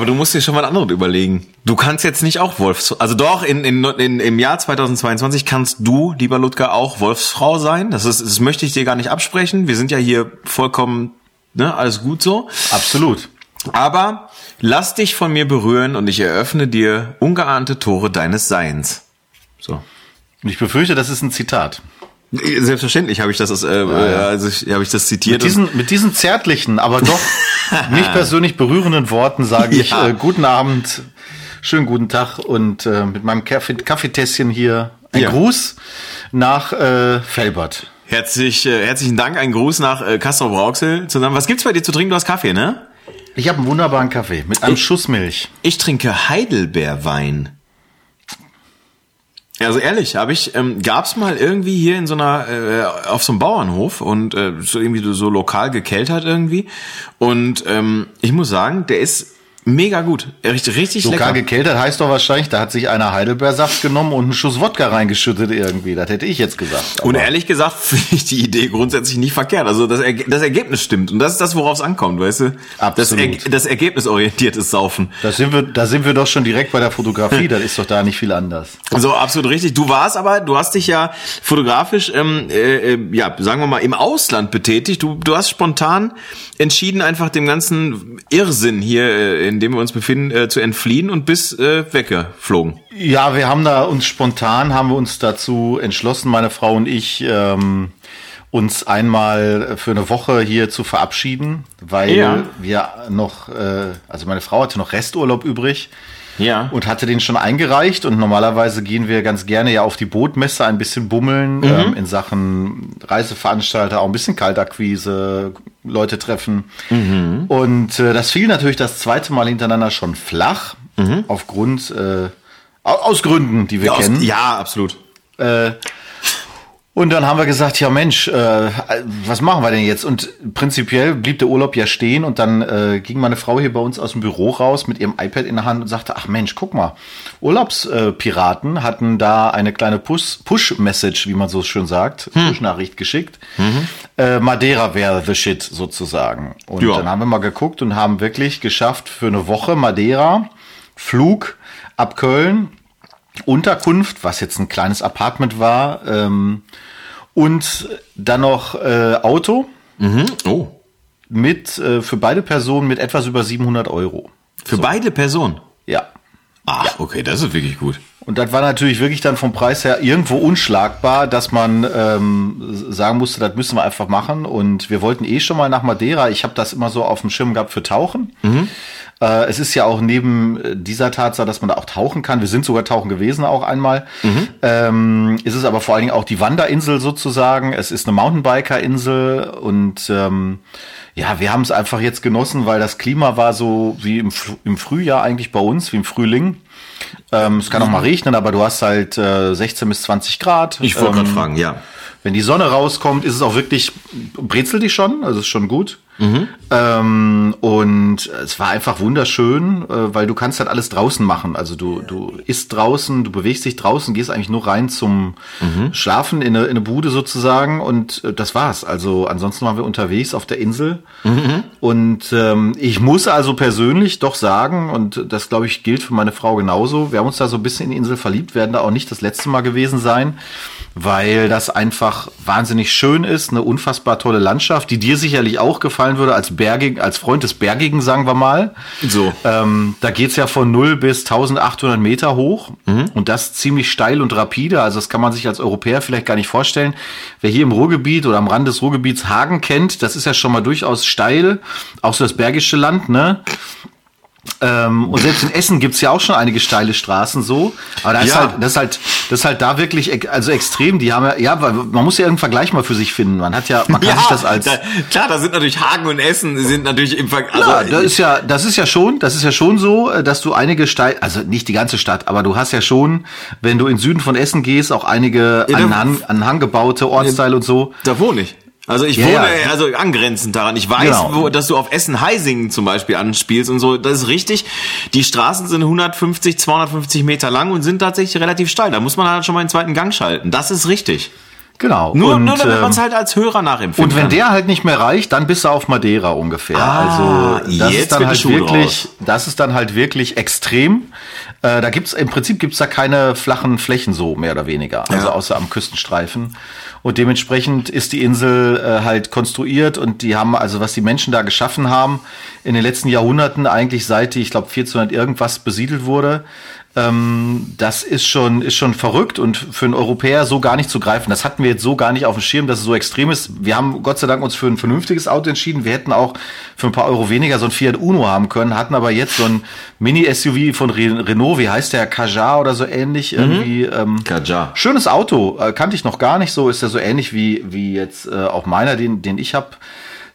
aber du musst dir schon mal anderes überlegen. Du kannst jetzt nicht auch Wolfs, also doch, in, in, in, im Jahr 2022 kannst du, lieber Ludger, auch Wolfsfrau sein. Das ist, das möchte ich dir gar nicht absprechen. Wir sind ja hier vollkommen, ne, alles gut so. Absolut. Aber lass dich von mir berühren und ich eröffne dir ungeahnte Tore deines Seins. So. Und ich befürchte, das ist ein Zitat. Selbstverständlich habe ich das, äh, ja, ja. also habe ich das zitiert. Mit diesen, mit diesen zärtlichen, aber doch mich persönlich berührenden Worten sage ja. ich äh, guten Abend, schönen guten Tag und äh, mit meinem Kaffee, Kaffeetässchen hier ein Gruß nach äh, Felbert. Herzlich, äh, herzlichen Dank, ein Gruß nach äh, Castro Brauxel zusammen. Was gibt's bei dir zu trinken? Du hast Kaffee, ne? Ich habe einen wunderbaren Kaffee mit einem ich, Schuss Milch. Ich trinke Heidelbeerwein. Also ehrlich, habe ich, ähm, gab's mal irgendwie hier in so einer, äh, auf so einem Bauernhof und äh, so irgendwie so lokal gekeltert irgendwie. Und ähm, ich muss sagen, der ist Mega gut. Richtig, richtig Lokal lecker. gekeltert heißt doch wahrscheinlich, da hat sich einer Heidelbeersaft genommen und einen Schuss Wodka reingeschüttet irgendwie. Das hätte ich jetzt gesagt. Aber und ehrlich gesagt finde ich die Idee grundsätzlich nicht verkehrt. Also das, Erge das Ergebnis stimmt. Und das ist das, worauf es ankommt, weißt du? Absolut. Das, er das ergebnisorientiertes Saufen. Da sind wir, da sind wir doch schon direkt bei der Fotografie. das ist doch da nicht viel anders. So, absolut richtig. Du warst aber, du hast dich ja fotografisch, ähm, äh, äh ja, sagen wir mal, im Ausland betätigt. Du, du hast spontan entschieden, einfach dem ganzen Irrsinn hier äh, in dem wir uns befinden, äh, zu entfliehen und bis äh, weggeflogen. Ja, wir haben da uns spontan haben wir uns dazu entschlossen, meine Frau und ich, ähm, uns einmal für eine Woche hier zu verabschieden, weil ja. wir noch, äh, also meine Frau hatte noch Resturlaub übrig ja. Und hatte den schon eingereicht und normalerweise gehen wir ganz gerne ja auf die Bootmesse ein bisschen bummeln mhm. ähm, in Sachen Reiseveranstalter, auch ein bisschen Kaltakquise, Leute treffen. Mhm. Und äh, das fiel natürlich das zweite Mal hintereinander schon flach, mhm. aufgrund, äh, aus Gründen, die wir ja, kennen. Aus, ja, absolut. Äh, und dann haben wir gesagt, ja Mensch, äh, was machen wir denn jetzt? Und prinzipiell blieb der Urlaub ja stehen und dann äh, ging meine Frau hier bei uns aus dem Büro raus mit ihrem iPad in der Hand und sagte, ach Mensch, guck mal, Urlaubspiraten äh, hatten da eine kleine Push-Message, wie man so schön sagt, hm. Push-Nachricht geschickt. Mhm. Äh, Madeira wäre the shit sozusagen. Und ja. dann haben wir mal geguckt und haben wirklich geschafft für eine Woche Madeira, Flug ab Köln, Unterkunft, was jetzt ein kleines Apartment war, ähm, und dann noch äh, Auto. Mhm. Oh. Mit, äh, für beide Personen mit etwas über 700 Euro. Für so. beide Personen? Ja. Ach, ja. okay, das ist wirklich gut. Und das war natürlich wirklich dann vom Preis her irgendwo unschlagbar, dass man ähm, sagen musste, das müssen wir einfach machen. Und wir wollten eh schon mal nach Madeira. Ich habe das immer so auf dem Schirm gehabt für Tauchen. Mhm. Äh, es ist ja auch neben äh, dieser Tatsache, dass man da auch tauchen kann. Wir sind sogar tauchen gewesen auch einmal. Mhm. Ähm, ist es aber vor allen Dingen auch die Wanderinsel sozusagen. Es ist eine Mountainbiker-Insel und ähm, ja, wir haben es einfach jetzt genossen, weil das Klima war so wie im, im Frühjahr eigentlich bei uns, wie im Frühling. Ähm, es kann auch mal regnen, aber du hast halt äh, 16 bis 20 Grad. Ich wollte ähm, gerade fragen, ja. Wenn die Sonne rauskommt, ist es auch wirklich, brezelt dich schon, also ist schon gut. Mhm. Ähm, und es war einfach wunderschön, äh, weil du kannst halt alles draußen machen. Also du, du isst draußen, du bewegst dich draußen, gehst eigentlich nur rein zum mhm. Schlafen in eine, in eine Bude sozusagen und äh, das war's. Also ansonsten waren wir unterwegs auf der Insel. Mhm. Und ähm, ich muss also persönlich doch sagen, und das glaube ich gilt für meine Frau genauso, wir haben uns da so ein bisschen in die Insel verliebt, werden da auch nicht das letzte Mal gewesen sein weil das einfach wahnsinnig schön ist, eine unfassbar tolle Landschaft, die dir sicherlich auch gefallen würde als Bergig, als Freund des Bergigen, sagen wir mal. So. Ähm, da geht's ja von 0 bis 1800 Meter hoch mhm. und das ziemlich steil und rapide. Also das kann man sich als Europäer vielleicht gar nicht vorstellen. Wer hier im Ruhrgebiet oder am Rand des Ruhrgebiets Hagen kennt, das ist ja schon mal durchaus steil, auch so das bergische Land, ne? Ähm, und selbst in Essen gibt's ja auch schon einige steile Straßen so. Aber da ist halt, das ist halt, das ist halt da wirklich, also extrem. Die haben ja, ja, weil man muss ja irgendeinen Vergleich mal für sich finden. Man hat ja, man kann ja, sich das als. Da, klar, da sind natürlich Hagen und Essen sind natürlich im Vergleich. Also, ja, das ist ja, das ist ja schon, das ist ja schon so, äh, dass du einige steil, also nicht die ganze Stadt, aber du hast ja schon, wenn du in Süden von Essen gehst, auch einige ja, an, Hang, an Hang gebaute Ortsteile und so. Da wohne ich. Also ich ja, wohne ja. also angrenzend daran. Ich weiß, genau. wo, dass du auf Essen-Heisingen zum Beispiel anspielst und so. Das ist richtig. Die Straßen sind 150, 250 Meter lang und sind tatsächlich relativ steil. Da muss man halt schon mal den zweiten Gang schalten. Das ist richtig. Genau. Nur, und, nur damit man es ähm, halt als Hörer nachempfinden Und wenn kann. der halt nicht mehr reicht, dann bist du auf Madeira ungefähr. Ah, also das jetzt ist dann halt Schuh wirklich, draus. das ist dann halt wirklich extrem. Äh, da gibt's im Prinzip gibt's da keine flachen Flächen so mehr oder weniger, also Ja. außer am Küstenstreifen. Und dementsprechend ist die Insel äh, halt konstruiert und die haben also was die Menschen da geschaffen haben in den letzten Jahrhunderten eigentlich seit die ich glaube 1400 irgendwas besiedelt wurde. Ähm, das ist schon, ist schon verrückt und für einen Europäer so gar nicht zu greifen. Das hatten wir jetzt so gar nicht auf dem Schirm, dass es so extrem ist. Wir haben Gott sei Dank uns für ein vernünftiges Auto entschieden. Wir hätten auch für ein paar Euro weniger so ein Fiat Uno haben können, hatten aber jetzt so ein Mini-SUV von Re Renault, wie heißt der, Kajar oder so ähnlich, irgendwie. Ähm, Kajar. Schönes Auto, äh, kannte ich noch gar nicht so, ist ja so ähnlich wie, wie jetzt äh, auch meiner, den, den ich habe.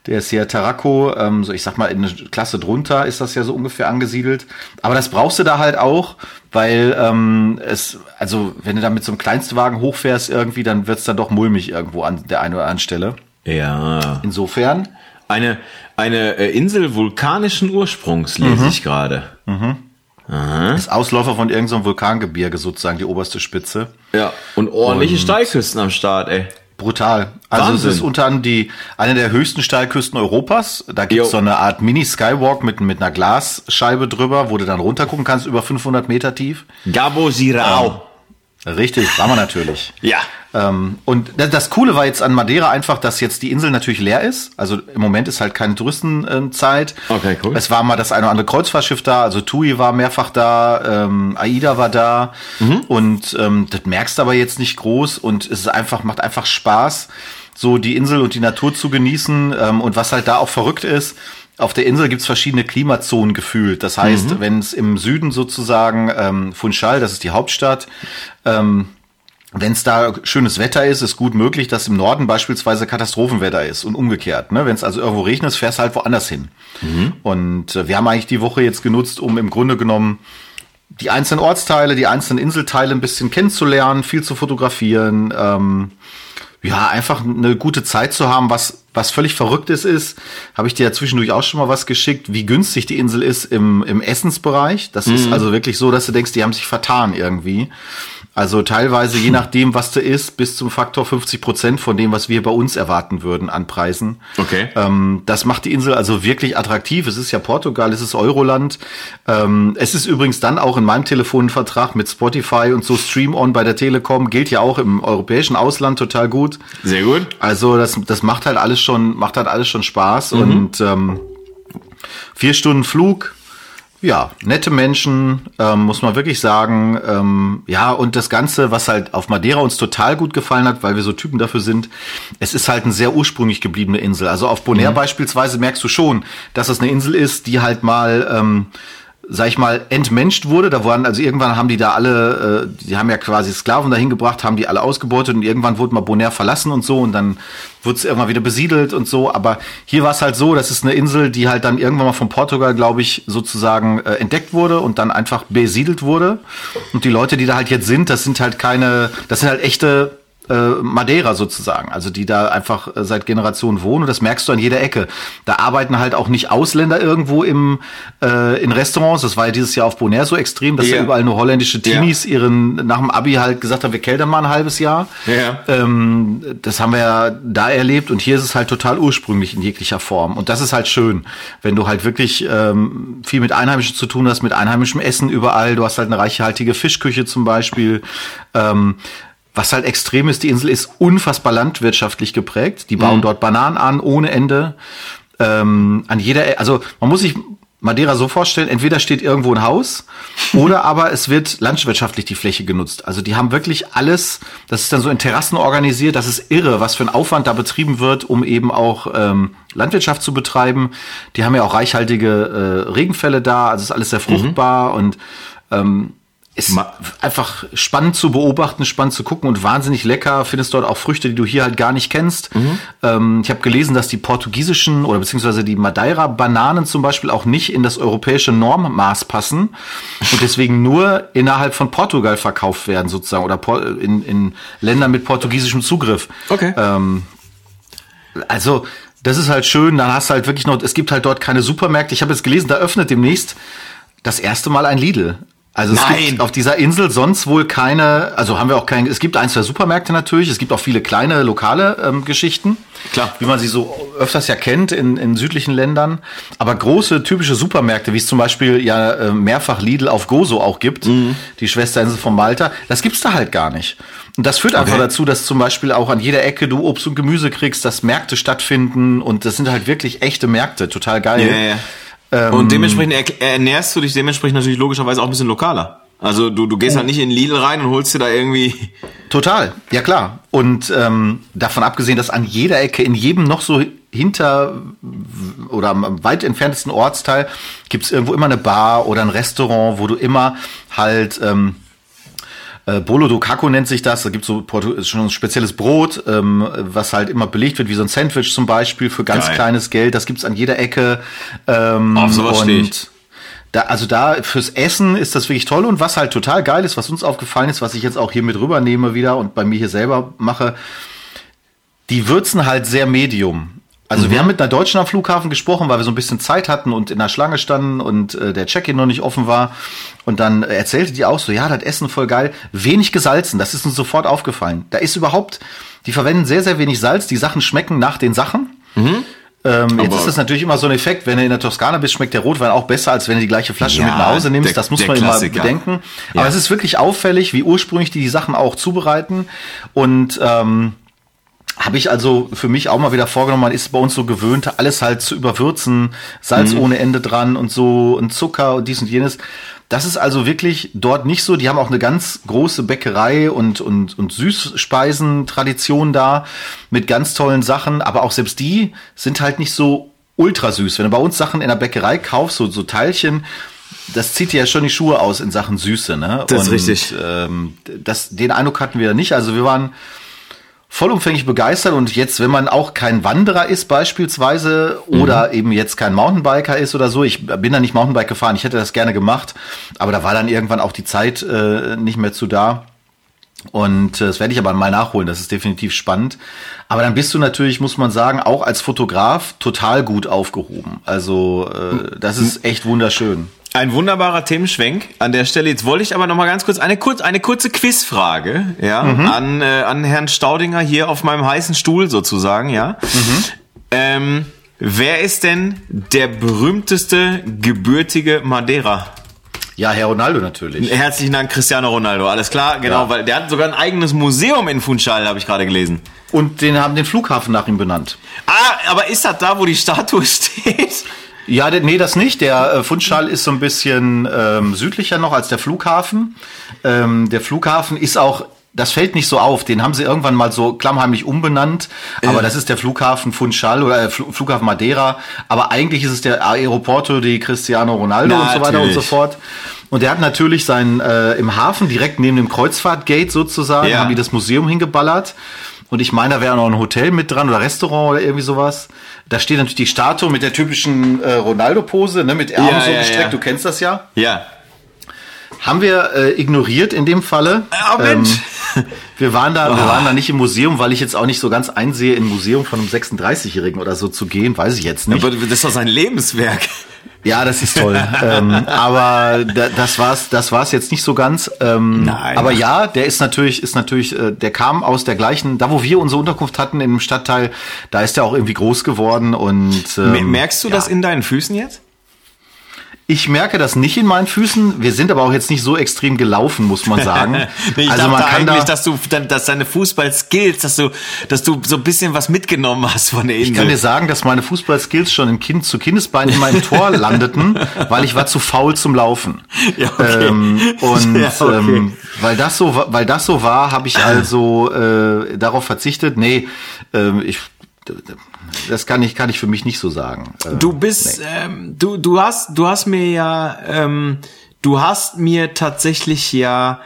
Der ist ja Tarraco, ähm, so ich sag mal, in eine Klasse drunter ist das ja so ungefähr angesiedelt. Aber das brauchst du da halt auch, weil ähm, es, also wenn du da mit so einem Kleinstwagen hochfährst irgendwie, dann wird's dann doch mulmig irgendwo an der einen oder anderen Stelle. Ja. Insofern, Eine, eine äh, Insel vulkanischen Ursprungs lese Mhm. ich gerade. ist Ausläufer von irgendeinem Vulkangebirge sozusagen, die oberste Spitze. Ja. Und ordentliche Steilküsten am Start, ey. Brutal. Also Wahnsinn. es ist unter anderem die eine der höchsten Steilküsten Europas. Da gibt's Jo. so eine Art Mini-Skywalk mit, mit einer Glasscheibe drüber, wo du dann runtergucken kannst, über 500 Meter tief. Gabo Sirao. Richtig, war man natürlich. Ja. Ähm, und das, Coole war jetzt an Madeira einfach, dass jetzt die Insel natürlich leer ist. Also im Moment ist halt keine Touristenzeit. Okay, cool. Es war mal das eine oder andere Kreuzfahrtschiff da, also TUI war mehrfach da, ähm, AIDA war da. Mhm. Und ähm, das merkst du aber jetzt nicht groß und es ist einfach, macht einfach Spaß, so die Insel und die Natur zu genießen. Ähm, und was halt da auch verrückt ist, auf der Insel gibt's verschiedene Klimazonen gefühlt. Das heißt, Mhm. wenn es im Süden sozusagen ähm, Funchal, das ist die Hauptstadt, ähm, wenn es da schönes Wetter ist, ist gut möglich, dass im Norden beispielsweise Katastrophenwetter ist und umgekehrt. Ne? Wenn es also irgendwo regnet, fährst du halt woanders hin. Und äh, wir haben eigentlich die Woche jetzt genutzt, um im Grunde genommen die einzelnen Ortsteile, die einzelnen Inselteile ein bisschen kennenzulernen, viel zu fotografieren. Ähm, ja, einfach eine gute Zeit zu haben, was, was völlig Verrücktes ist, habe ich dir ja zwischendurch auch schon mal was geschickt, wie günstig die Insel ist im, im Essensbereich. Das ist also wirklich so, dass du denkst, die haben sich vertan irgendwie. Also teilweise, je nachdem, was du isst, bis zum Faktor 50 Prozent von dem, was wir bei uns erwarten würden an Preisen. Okay. Ähm, das macht die Insel also wirklich attraktiv. Es ist ja Portugal, es ist Euroland. Ähm, es ist übrigens dann auch in meinem Telefonvertrag mit Spotify und so Stream On bei der Telekom, gilt ja auch im europäischen Ausland total gut. Sehr gut. Also das, das macht halt alles schon, macht halt alles schon Spaß und ähm, vier Stunden Flug. Ja, nette Menschen, ähm, muss man wirklich sagen. Ähm, ja, und das Ganze, was halt auf Madeira uns total gut gefallen hat, weil wir so Typen dafür sind, es ist halt eine sehr ursprünglich gebliebene Insel. Also auf Bonaire beispielsweise merkst du schon, dass es eine Insel ist, die halt mal ähm, sag ich mal, entmenscht wurde. Da waren, also irgendwann haben die da alle, äh, die haben ja quasi Sklaven dahin gebracht, haben die alle ausgebeutet und irgendwann wurde mal Bonaire verlassen und so und dann wurde es irgendwann wieder besiedelt und so. Aber hier war es halt so, das ist eine Insel, die halt dann irgendwann mal von Portugal, glaube ich, sozusagen äh, entdeckt wurde und dann einfach besiedelt wurde. Und die Leute, die da halt jetzt sind, das sind halt keine, das sind halt echte äh, Madeira sozusagen, also die da einfach äh, seit Generationen wohnen und das merkst du an jeder Ecke. Da arbeiten halt auch nicht Ausländer irgendwo im äh, in Restaurants. Das war ja dieses Jahr auf Bonaire so extrem, dass Ja. ja überall nur holländische Teenies ihren nach dem Abi halt gesagt haben, wir keltern mal ein halbes Jahr. Ja. Ähm, das haben wir ja da erlebt und hier ist es halt total ursprünglich in jeglicher Form und das ist halt schön, wenn du halt wirklich ähm, viel mit Einheimischen zu tun hast, mit einheimischem Essen überall. Du hast halt eine reichhaltige Fischküche zum Beispiel. Ähm, was halt extrem ist, die Insel ist unfassbar landwirtschaftlich geprägt. Die bauen dort Bananen an ohne Ende. Ähm, an jeder, E- also man muss sich Madeira so vorstellen, entweder steht irgendwo ein Haus oder aber es wird landwirtschaftlich die Fläche genutzt. Also die haben wirklich alles, das ist dann so in Terrassen organisiert, das ist irre, was für ein Aufwand da betrieben wird, um eben auch ähm, Landwirtschaft zu betreiben. Die haben ja auch reichhaltige äh, Regenfälle da, also ist alles sehr fruchtbar und ähm, ist Ma- einfach spannend zu beobachten, spannend zu gucken und wahnsinnig lecker. Findest dort auch Früchte, die du hier halt gar nicht kennst. Ähm, ich habe gelesen, dass die portugiesischen oder beziehungsweise die Madeira-Bananen zum Beispiel auch nicht in das europäische Normmaß passen und deswegen nur innerhalb von Portugal verkauft werden sozusagen oder in, in Ländern mit portugiesischem Zugriff. Okay. Ähm, also, das ist halt schön. Dann hast du halt wirklich noch, es gibt halt dort keine Supermärkte. Ich habe jetzt gelesen, da öffnet demnächst das erste Mal ein Lidl. Also es Nein. gibt auf dieser Insel sonst wohl keine, also haben wir auch keine, es gibt ein, zwei Supermärkte natürlich, es gibt auch viele kleine lokale ähm, Geschichten. Klar. Wie man sie so öfters ja kennt in, in südlichen Ländern. Aber große typische Supermärkte, wie es zum Beispiel ja äh, mehrfach Lidl auf Gozo auch gibt, Mhm. die Schwesterinsel von Malta, das gibt's da halt gar nicht. Und das führt einfach Okay. dazu, dass zum Beispiel auch an jeder Ecke du Obst und Gemüse kriegst, dass Märkte stattfinden und das sind halt wirklich echte Märkte, total geil. Ja, ja, ja. Und dementsprechend er- ernährst du dich dementsprechend natürlich logischerweise auch ein bisschen lokaler. Also du, du gehst halt nicht in Lidl rein und holst dir da irgendwie. Total, ja klar. Und ähm, davon abgesehen, dass an jeder Ecke, in jedem noch so hinter oder am weit entferntesten Ortsteil gibt's irgendwo immer eine Bar oder ein Restaurant, wo du immer halt ähm, äh, Bolo do Caco nennt sich das. Da gibt's so Portu ist schon ein spezielles Brot, ähm, was halt immer belegt wird, wie so ein Sandwich zum Beispiel für ganz Geil. kleines Geld. Das gibt's an jeder Ecke. Ähm, Auf sowas steh ich. da, also da fürs Essen ist das wirklich toll und was halt total geil ist, was uns aufgefallen ist, was ich jetzt auch hier mit rübernehme wieder und bei mir hier selber mache, die würzen halt sehr medium. Also wir haben mit einer Deutschen am Flughafen gesprochen, weil wir so ein bisschen Zeit hatten und in der Schlange standen und äh, der Check-in noch nicht offen war. Und dann erzählte die auch so, ja, das Essen voll geil, wenig gesalzen. Das ist uns sofort aufgefallen. Da ist überhaupt, die verwenden sehr, sehr wenig Salz. Die Sachen schmecken nach den Sachen. Ähm, jetzt ist das natürlich immer so ein Effekt, wenn du in der Toskana bist, schmeckt der Rotwein auch besser, als wenn du die gleiche Flasche Ja, mit nach Hause nimmst. der- das muss man immer Klassiker. bedenken. Ja. Aber es ist wirklich auffällig, wie ursprünglich die die Sachen auch zubereiten. Und ähm, habe ich also für mich auch mal wieder vorgenommen, man ist bei uns so gewöhnt, alles halt zu überwürzen, Salz Mhm. ohne Ende dran und so und Zucker und dies und jenes. Das ist also wirklich dort nicht so. Die haben auch eine ganz große Bäckerei und, und, und Süßspeisen-Tradition da mit ganz tollen Sachen. Aber auch selbst die sind halt nicht so ultra süß. Wenn du bei uns Sachen in der Bäckerei kaufst, so, so Teilchen, das zieht dir ja schon die Schuhe aus in Sachen Süße. Ne? Das ist und, richtig. Ähm, das, den Eindruck hatten wir nicht. Also wir waren vollumfänglich begeistert und jetzt, wenn man auch kein Wanderer ist beispielsweise oder eben jetzt kein Mountainbiker ist oder so, ich bin da nicht Mountainbike gefahren, ich hätte das gerne gemacht, aber da war dann irgendwann auch die Zeit äh, nicht mehr zu da. Und äh, das werde ich aber mal nachholen, das ist definitiv spannend. Aber dann bist du natürlich, muss man sagen, auch als Fotograf total gut aufgehoben. Also äh, das ist echt wunderschön. Ein wunderbarer Themenschwenk an der Stelle. Jetzt wollte ich aber noch mal ganz kurz eine, kurz, eine kurze Quizfrage ja, an, äh, an Herrn Staudinger hier auf meinem heißen Stuhl sozusagen. Ja. Ähm, wer ist denn der berühmteste gebürtige Madeira? Ja, Herr Ronaldo natürlich. Herzlichen Dank, Cristiano Ronaldo. Alles klar, genau, Ja. weil der hat sogar ein eigenes Museum in Funchal, habe ich gerade gelesen. Und den haben den Flughafen nach ihm benannt. Ah, aber ist das da, wo die Statue steht? Ja, nee, das nicht. Der äh, Fundschall ist so ein bisschen ähm, südlicher noch als der Flughafen. Ähm, der Flughafen ist auch, das fällt nicht so auf. Den haben sie irgendwann mal so klammheimlich umbenannt. Aber das ist der Flughafen Funchal oder äh, Fl Flughafen Madeira. Aber eigentlich ist es der Aeroporto di Cristiano Ronaldo und so weiter und so Natürlich. fort. Und der hat natürlich sein äh, im Hafen direkt neben dem Kreuzfahrtgate sozusagen, Ja. haben die das Museum hingeballert. Und ich meine, da wäre noch ein Hotel mit dran oder Restaurant oder irgendwie sowas. Da steht natürlich die Statue mit der typischen äh, Ronaldo-Pose, ne, mit Armen Ja, so ja, gestreckt. ja. Du kennst das ja. Ja. Haben wir äh, ignoriert in dem Falle. Ah, Mensch. wir waren da, wir Ah. waren da nicht im Museum, weil ich jetzt auch nicht so ganz einsehe, in ein Museum von einem 36-Jährigen oder so zu gehen, weiß ich jetzt nicht. Aber das ist doch sein Lebenswerk. Ja, das ist toll. ähm, aber da, das war's, das war's jetzt nicht so ganz. Ähm, Nein. Aber ja, der ist natürlich, ist natürlich, äh, der kam aus der gleichen, da wo wir unsere Unterkunft hatten dem Stadtteil, da ist er auch irgendwie groß geworden und ähm, Merkst du ja. das in deinen Füßen jetzt? Ich merke das nicht in meinen Füßen. Wir sind aber auch jetzt nicht so extrem gelaufen, muss man sagen. Nee, ich also man kann eigentlich, da, dass du, dass deine Fußballskills, dass du, dass du so ein bisschen was mitgenommen hast von der Insel. ich kann dir sagen, dass meine Fußballskills schon in kind, zu Kindesbeinen in meinem Tor landeten, weil ich war zu faul zum Laufen. Ja, okay. Ähm, und Ja, okay. ähm, weil das so, weil das so war, habe ich also äh, darauf verzichtet. Nee, ähm, ich, das kann ich, kann ich für mich nicht so sagen. Äh, Du bist, ähm, du, du hast, du hast mir ja, ähm, du hast mir tatsächlich ja,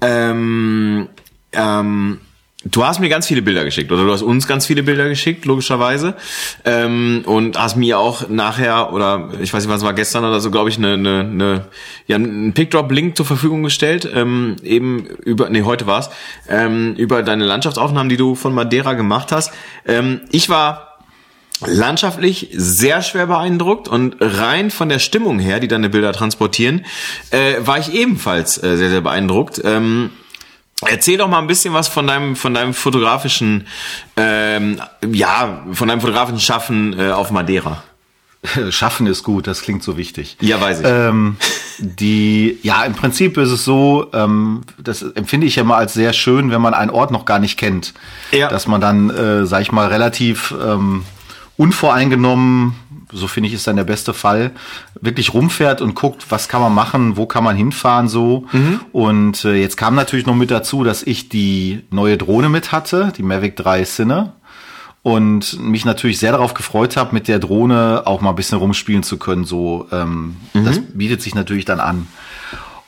ähm, ähm, du hast mir ganz viele Bilder geschickt oder du hast uns ganz viele Bilder geschickt, logischerweise, ähm, und hast mir auch nachher oder ich weiß nicht, was war gestern oder so, glaube ich, eine, eine, eine, ja, einen Pickdrop-Link zur Verfügung gestellt, ähm, eben über, nee, heute war's, ähm, über deine Landschaftsaufnahmen, die du von Madeira gemacht hast. Ähm, ich war landschaftlich sehr schwer beeindruckt und rein von der Stimmung her, die deine Bilder transportieren, äh, war ich ebenfalls äh, sehr, sehr beeindruckt. Ähm, Erzähl doch mal ein bisschen was von deinem von deinem fotografischen ähm, ja von deinem fotografischen Schaffen äh, auf Madeira. Schaffen ist gut, das klingt so wichtig. Ja, weiß ich. Ähm, die, ja, im Prinzip ist es so, ähm, das empfinde ich ja mal als sehr schön, wenn man einen Ort noch gar nicht kennt. Ja. Dass man dann, äh, sag ich mal, relativ ähm, unvoreingenommen, so finde ich ist dann der beste Fall, wirklich rumfährt und guckt, was kann man machen, wo kann man hinfahren so. Und äh, jetzt kam natürlich noch mit dazu, dass ich die neue Drohne mit hatte, die Mavic 3 Cine und mich natürlich sehr darauf gefreut habe, mit der Drohne auch mal ein bisschen rumspielen zu können. So, ähm, das bietet sich natürlich dann an.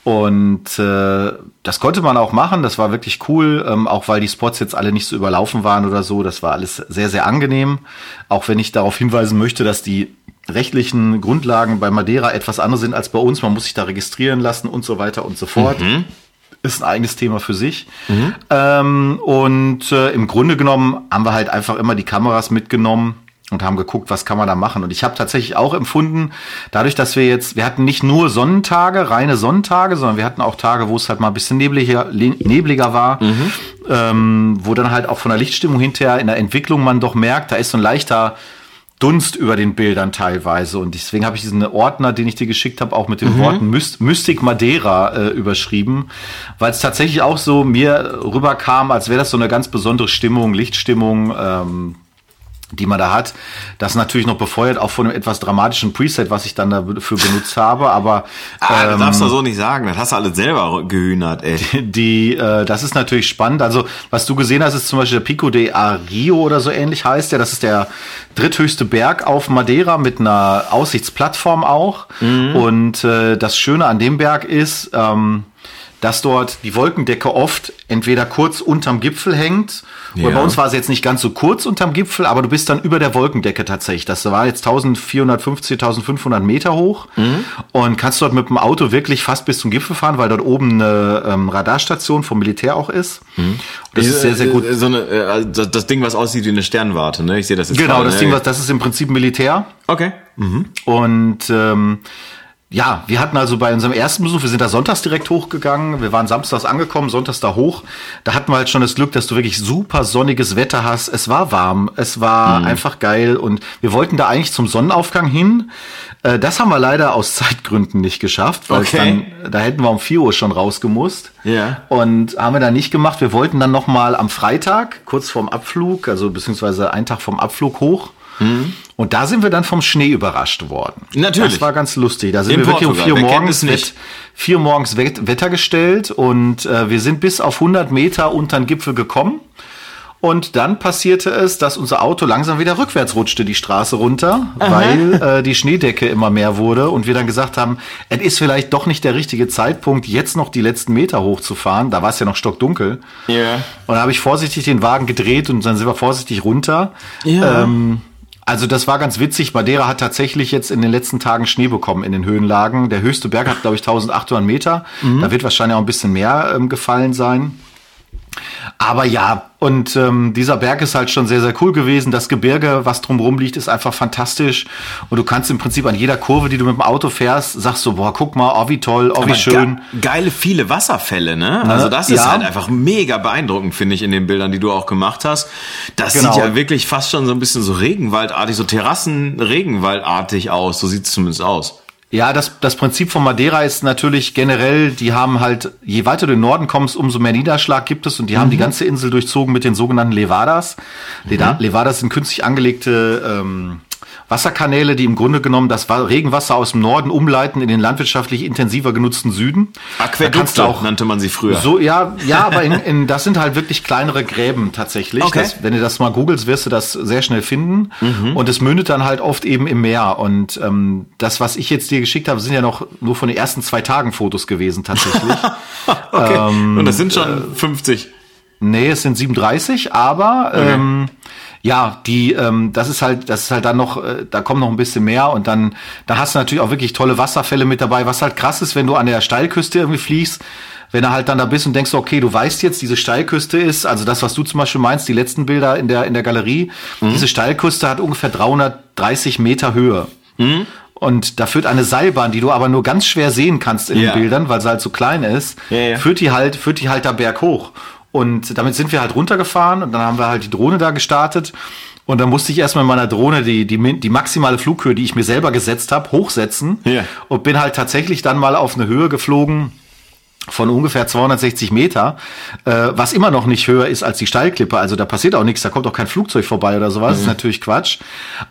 Und äh, das konnte man auch machen, das war wirklich cool, ähm, auch weil die Spots jetzt alle nicht so überlaufen waren oder so. Das war alles sehr, sehr angenehm. Auch wenn ich darauf hinweisen möchte, dass die rechtlichen Grundlagen bei Madeira etwas andere sind als bei uns. Man muss sich da registrieren lassen und so weiter und so fort. Ist ein eigenes Thema für sich. Ähm, und äh, im Grunde genommen haben wir halt einfach immer die Kameras mitgenommen und haben geguckt, was kann man da machen. Und ich habe tatsächlich auch empfunden, dadurch, dass wir jetzt, wir hatten nicht nur Sonnentage, reine Sonnentage, sondern wir hatten auch Tage, wo es halt mal ein bisschen nebliger, nebliger war, ähm, wo dann halt auch von der Lichtstimmung hinterher in der Entwicklung man doch merkt, da ist so ein leichter Dunst über den Bildern teilweise. Und deswegen habe ich diesen Ordner, den ich dir geschickt habe, auch mit den Worten Myst Mystic Madeira äh, überschrieben, weil es tatsächlich auch so mir rüberkam, als wäre das so eine ganz besondere Stimmung, Lichtstimmung. Ähm, die man da hat. Das natürlich noch befeuert, auch von einem etwas dramatischen Preset, was ich dann dafür benutzt habe. Aber Ah, das ähm, darfst du so nicht sagen. Das hast du alles selber gehühnert, ey. die, äh, das ist natürlich spannend. Also, was du gesehen hast, ist zum Beispiel der Pico de Ario oder so ähnlich heißt der. Das ist der dritthöchste Berg auf Madeira mit einer Aussichtsplattform auch. Und äh, das Schöne an dem Berg ist, ähm, dass dort die Wolkendecke oft entweder kurz unterm Gipfel hängt, oder Ja. bei uns war es jetzt nicht ganz so kurz unterm Gipfel, aber du bist dann über der Wolkendecke tatsächlich. Das war jetzt 1450, 1500 Meter hoch und kannst dort mit dem Auto wirklich fast bis zum Gipfel fahren, weil dort oben eine ähm, Radarstation vom Militär auch ist. Das ist sehr, sehr gut. Äh, So eine, äh, also das- Ding, was aussieht wie eine Sternwarte, ne? Ich sehe das jetzt Genau, gerade, das ne? Ding, was, das ist im Prinzip Militär. Okay. Und ähm, ja, wir hatten also bei unserem ersten Besuch, wir sind da sonntags direkt hochgegangen, wir waren samstags angekommen, sonntags da hoch. Da hatten wir halt schon das Glück, dass du wirklich super sonniges Wetter hast. Es war warm, es war Mhm. einfach geil und wir wollten da eigentlich zum Sonnenaufgang hin. Äh, das haben wir leider aus Zeitgründen nicht geschafft, weil Okay. dann, da hätten wir um 4 Uhr schon rausgemusst. Ja. Und haben wir dann nicht gemacht. Wir wollten dann noch mal am Freitag, kurz vorm Abflug, also beziehungsweise einen Tag vorm Abflug hoch. Und da sind wir dann vom Schnee überrascht worden. Mhm. Natürlich. Das war ganz lustig. Da sind In wir wirklich um Portugal. vier Wer morgens, nicht? Vier morgens Wett, Wetter gestellt und äh, wir sind bis auf 100 Meter unter den Gipfel gekommen. Und dann passierte es, dass unser Auto langsam wieder rückwärts rutschte die Straße runter, weil äh, die Schneedecke immer mehr wurde und wir dann gesagt haben, es ist vielleicht doch nicht der richtige Zeitpunkt, jetzt noch die letzten Meter hochzufahren. Da war es ja noch stockdunkel. Ja. Und da habe ich vorsichtig den Wagen gedreht und dann sind wir vorsichtig runter. Ja. Ähm, also das war ganz witzig. Madeira hat tatsächlich jetzt in den letzten Tagen Schnee bekommen in den Höhenlagen. Der höchste Berg hat, glaube ich, 1800 Meter. Da wird wahrscheinlich auch ein bisschen mehr ähm, gefallen sein. Aber ja, und ähm, dieser Berg ist halt schon sehr, sehr cool gewesen. Das Gebirge, was drumherum liegt, ist einfach fantastisch. Und du kannst im Prinzip an jeder Kurve, die du mit dem Auto fährst, sagst du, boah, guck mal, oh, wie toll, oh, wie Aber schön. ge geile viele Wasserfälle, ne? Also das ist Ja. halt einfach mega beeindruckend, finde ich, in den Bildern, die du auch gemacht hast. Das Genau. sieht ja wirklich fast schon so ein bisschen so Regenwaldartig, so Terrassen-Regenwaldartig aus. So sieht es zumindest aus. Ja, das, das Prinzip von Madeira ist natürlich generell, die haben halt, je weiter du in den Norden kommst, umso mehr Niederschlag gibt es und die haben die ganze Insel durchzogen mit den sogenannten Levadas. Leda- Levadas sind künstlich angelegte ähm, Wasserkanäle, die im Grunde genommen das Wa- Regenwasser aus dem Norden umleiten in den landwirtschaftlich intensiver genutzten Süden. Aquädukte du auch nannte man sie früher. so, ja, ja, aber in, in, das sind halt wirklich kleinere Gräben tatsächlich. Okay. Das, wenn du das mal googelst, wirst du das sehr schnell finden. Mhm. Und es mündet dann halt oft eben im Meer. Und ähm, das, was ich jetzt dir geschickt habe, sind ja noch nur von den ersten zwei Tagen Fotos gewesen tatsächlich. Okay. Ähm, Und das sind äh, schon 50. Nee, es sind 37, aber ähm, ja, die, ähm, das ist halt, das ist halt dann noch, äh, da kommt noch ein bisschen mehr und dann, da hast du natürlich auch wirklich tolle Wasserfälle mit dabei, was halt krass ist, wenn du an der Steilküste irgendwie fliegst, wenn du halt dann da bist und denkst, okay, du weißt jetzt, diese Steilküste ist, also das, was du zum Beispiel meinst, die letzten Bilder in der, in der Galerie, mhm. diese Steilküste hat ungefähr 330 Meter Höhe. Mhm. Und da führt eine Seilbahn, die du aber nur ganz schwer sehen kannst in ja. den Bildern, weil sie halt so klein ist, ja, ja. führt die halt, führt die halt da berghoch. Und damit sind wir halt runtergefahren und dann haben wir halt die Drohne da gestartet. Und dann musste ich erstmal in meiner Drohne die, die, die maximale Flughöhe, die ich mir selber gesetzt habe, hochsetzen. Ja. Und bin halt tatsächlich dann mal auf eine Höhe geflogen, von ungefähr 260 Meter, äh, was immer noch nicht höher ist als die Steilklippe. Also da passiert auch nichts, da kommt auch kein Flugzeug vorbei oder sowas. Mhm. Das ist natürlich Quatsch.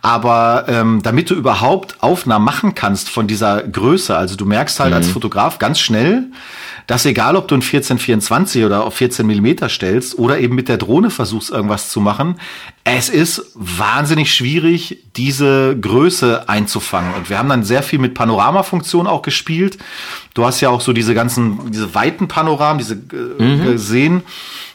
Aber ähm, damit du überhaupt Aufnahmen machen kannst von dieser Größe, also du merkst halt mhm. als Fotograf ganz schnell, dass egal, ob du ein 1424 oder auf 14 Millimeter stellst oder eben mit der Drohne versuchst, irgendwas zu machen, es ist wahnsinnig schwierig, diese Größe einzufangen. Und wir haben dann sehr viel mit Panoramafunktion auch gespielt. Du hast ja auch so diese ganzen, diese weiten Panoramen, diese äh, mhm. Seen,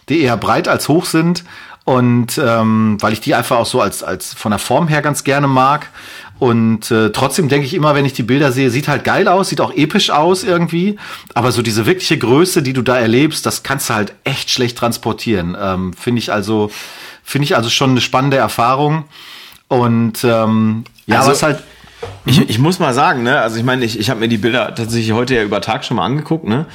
die eher breit als hoch sind. Und ähm, weil ich die einfach auch so als, als von der Form her ganz gerne mag. Und äh, trotzdem denke ich immer, wenn ich die Bilder sehe, sieht halt geil aus, sieht auch episch aus irgendwie. Aber so diese wirkliche Größe, die du da erlebst, das kannst du halt echt schlecht transportieren. Ähm, finde ich also, finde ich also schon eine spannende Erfahrung. Und ähm, ja, also, was halt ich, ich muss mal sagen, ne, also ich meine, ich, ich habe mir die Bilder tatsächlich heute ja über Tag schon mal angeguckt, ne.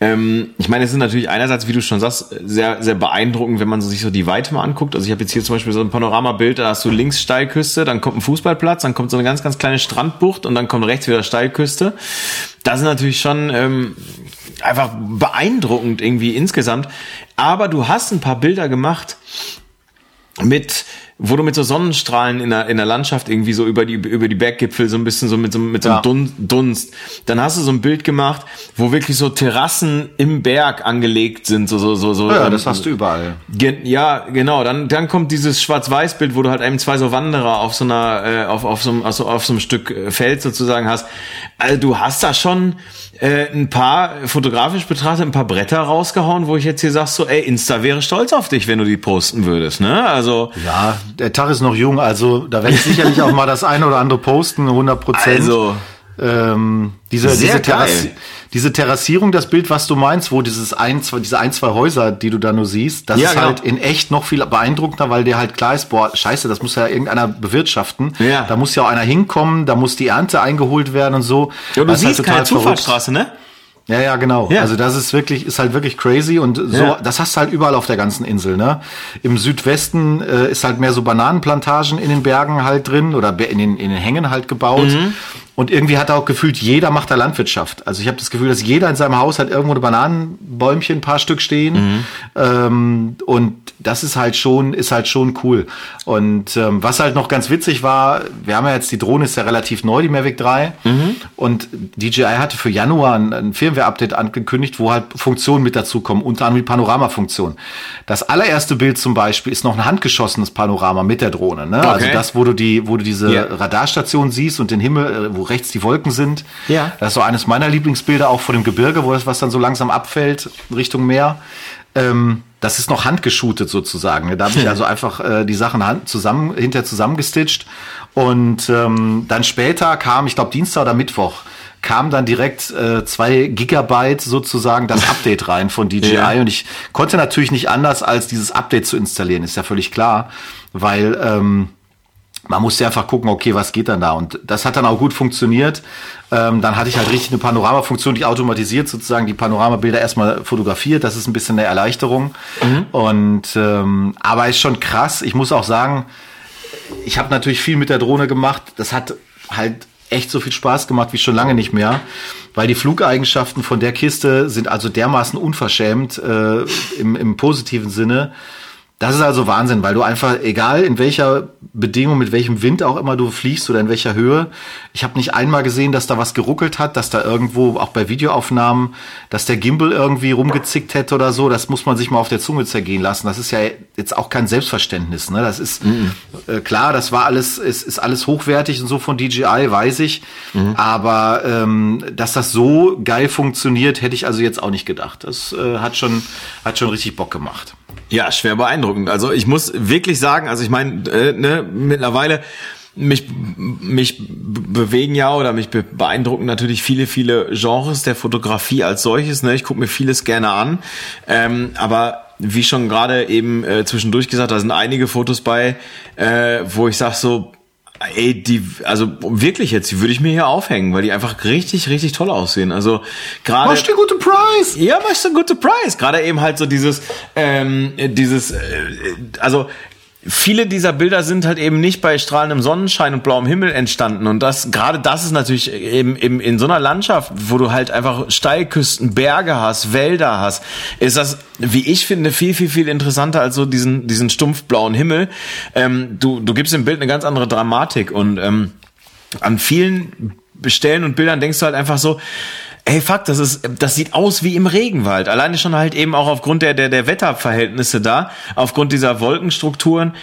Ähm, ich meine, es ist natürlich einerseits, wie du schon sagst, sehr, sehr beeindruckend, wenn man sich so die Weite mal anguckt. Also ich habe jetzt hier zum Beispiel so ein Panoramabild, da hast du links Steilküste, dann kommt ein Fußballplatz, dann kommt so eine ganz, ganz kleine Strandbucht und dann kommt rechts wieder Steilküste. Das ist natürlich schon ähm, einfach beeindruckend irgendwie insgesamt. Aber du hast ein paar Bilder gemacht mit wo du mit so Sonnenstrahlen in der, in der Landschaft irgendwie so über die, über die Berggipfel so ein bisschen so mit so, mit so ja. einem Dunst, dann hast du so ein Bild gemacht, wo wirklich so Terrassen im Berg angelegt sind, so, so, so, so. Ja, das hast du überall. Ja, genau. Dann, dann kommt dieses Schwarz-Weiß-Bild, wo du halt eben zwei so Wanderer auf so einer, äh, auf, auf so einem, also auf so einem Stück äh, Feld sozusagen hast. Also du hast da schon, äh, ein paar, fotografisch betrachtet, ein paar Bretter rausgehauen, wo ich jetzt hier sag so, ey, Insta wäre stolz auf dich, wenn du die posten würdest, ne? Also. Ja, der Tag ist noch jung, also da werde ich sicherlich auch mal das eine oder andere posten, 100 Prozent. Also. Ähm, diese, diese, Terrassi diese Terrassierung, das Bild, was du meinst, wo dieses ein, zwei, diese ein, zwei Häuser, die du da nur siehst, das ja, ist genau. halt in echt noch viel beeindruckender, weil der halt klar ist, boah, scheiße, das muss ja irgendeiner bewirtschaften. Ja. Da muss ja auch einer hinkommen, da muss die Ernte eingeholt werden und so. Ja, du das siehst halt keine Zufahrtsstraße, ne? Ja, ja, genau. Ja. Also das ist wirklich, ist halt wirklich crazy und so, ja. das hast du halt überall auf der ganzen Insel, ne? Im Südwesten äh, ist halt mehr so Bananenplantagen in den Bergen halt drin oder in den, in den Hängen halt gebaut. Mhm. Und irgendwie hat auch gefühlt, jeder macht da Landwirtschaft. Also ich habe das Gefühl, dass jeder in seinem Haus hat irgendwo eine Bananenbäumchen, ein paar Stück stehen. Mhm. Ähm, und das ist halt schon, ist halt schon cool. Und ähm, was halt noch ganz witzig war, wir haben ja jetzt, die Drohne ist ja relativ neu, die Mavic 3. Mhm. Und DJI hatte für Januar ein, ein Firmware-Update angekündigt, wo halt Funktionen mit dazukommen, unter anderem die Panoramafunktion. Das allererste Bild zum Beispiel ist noch ein handgeschossenes Panorama mit der Drohne. Ne? Also okay. Also das, wo du die, wo du diese yeah. Radarstation siehst und den Himmel, äh, wo rechts die Wolken sind. Ja. Das ist so eines meiner Lieblingsbilder, auch vor dem Gebirge, wo das was dann so langsam abfällt Richtung Meer. Ähm, das ist noch handgeschootet sozusagen. Da habe ich also einfach äh, die Sachen hand zusammen, hinter zusammengestitcht. Und ähm, dann später kam, ich glaube Dienstag oder Mittwoch, kam dann direkt äh, zwei Gigabyte sozusagen das Update rein von DJI. Ja. Und ich konnte natürlich nicht anders, als dieses Update zu installieren, ist ja völlig klar. Weil ähm, man musste einfach gucken, okay, was geht dann da? Und das hat dann auch gut funktioniert. Ähm, dann hatte ich halt richtig eine Panoramafunktion, die automatisiert sozusagen die Panoramabilder erstmal fotografiert. Das ist ein bisschen eine Erleichterung. Mhm. Und ähm, aber ist schon krass. Ich muss auch sagen, ich habe natürlich viel mit der Drohne gemacht. Das hat halt echt so viel Spaß gemacht wie schon lange nicht mehr, weil die Flugeigenschaften von der Kiste sind also dermaßen unverschämt äh, im, im positiven Sinne. Das ist also Wahnsinn, weil du einfach, egal in welcher Bedingung, mit welchem Wind auch immer du fliegst oder in welcher Höhe, ich habe nicht einmal gesehen, dass da was geruckelt hat, dass da irgendwo, auch bei Videoaufnahmen, dass der Gimbal irgendwie rumgezickt hätte oder so. Das muss man sich mal auf der Zunge zergehen lassen. Das ist ja jetzt auch kein Selbstverständnis. Ne? Das ist mhm. äh, klar, das war alles, es ist alles hochwertig und so von DJI, weiß ich. Mhm. Aber ähm, dass das so geil funktioniert, hätte ich also jetzt auch nicht gedacht. Das äh, hat schon, hat schon richtig Bock gemacht. Ja, schwer beeindruckend. Also ich muss wirklich sagen, also ich meine, äh, ne, mittlerweile mich, mich bewegen ja oder mich beeindrucken natürlich viele, viele Genres der Fotografie als solches. Ne? Ich gucke mir vieles gerne an. Ähm, aber wie schon gerade eben äh, zwischendurch gesagt, da sind einige Fotos bei, äh, wo ich sag so, ey, die, also wirklich jetzt, die würde ich mir hier aufhängen, weil die einfach richtig, richtig toll aussehen. Also gerade. Machst du gute Preis? Ja, machst du gute Preis. Gerade eben halt so dieses, ähm, dieses, äh, also viele dieser Bilder sind halt eben nicht bei strahlendem Sonnenschein und blauem Himmel entstanden und das gerade das ist natürlich eben, eben in so einer Landschaft, wo du halt einfach Steilküsten, Berge hast, Wälder hast, ist das, wie ich finde, viel viel viel interessanter als so diesen diesen stumpf blauen Himmel. Ähm, du du gibst dem Bild eine ganz andere Dramatik und ähm, an vielen Stellen und Bildern denkst du halt einfach so, Ey, fuck, das ist, das sieht aus wie im Regenwald. Alleine schon halt eben auch aufgrund der, der, der Wetterverhältnisse da, aufgrund dieser Wolkenstrukturen.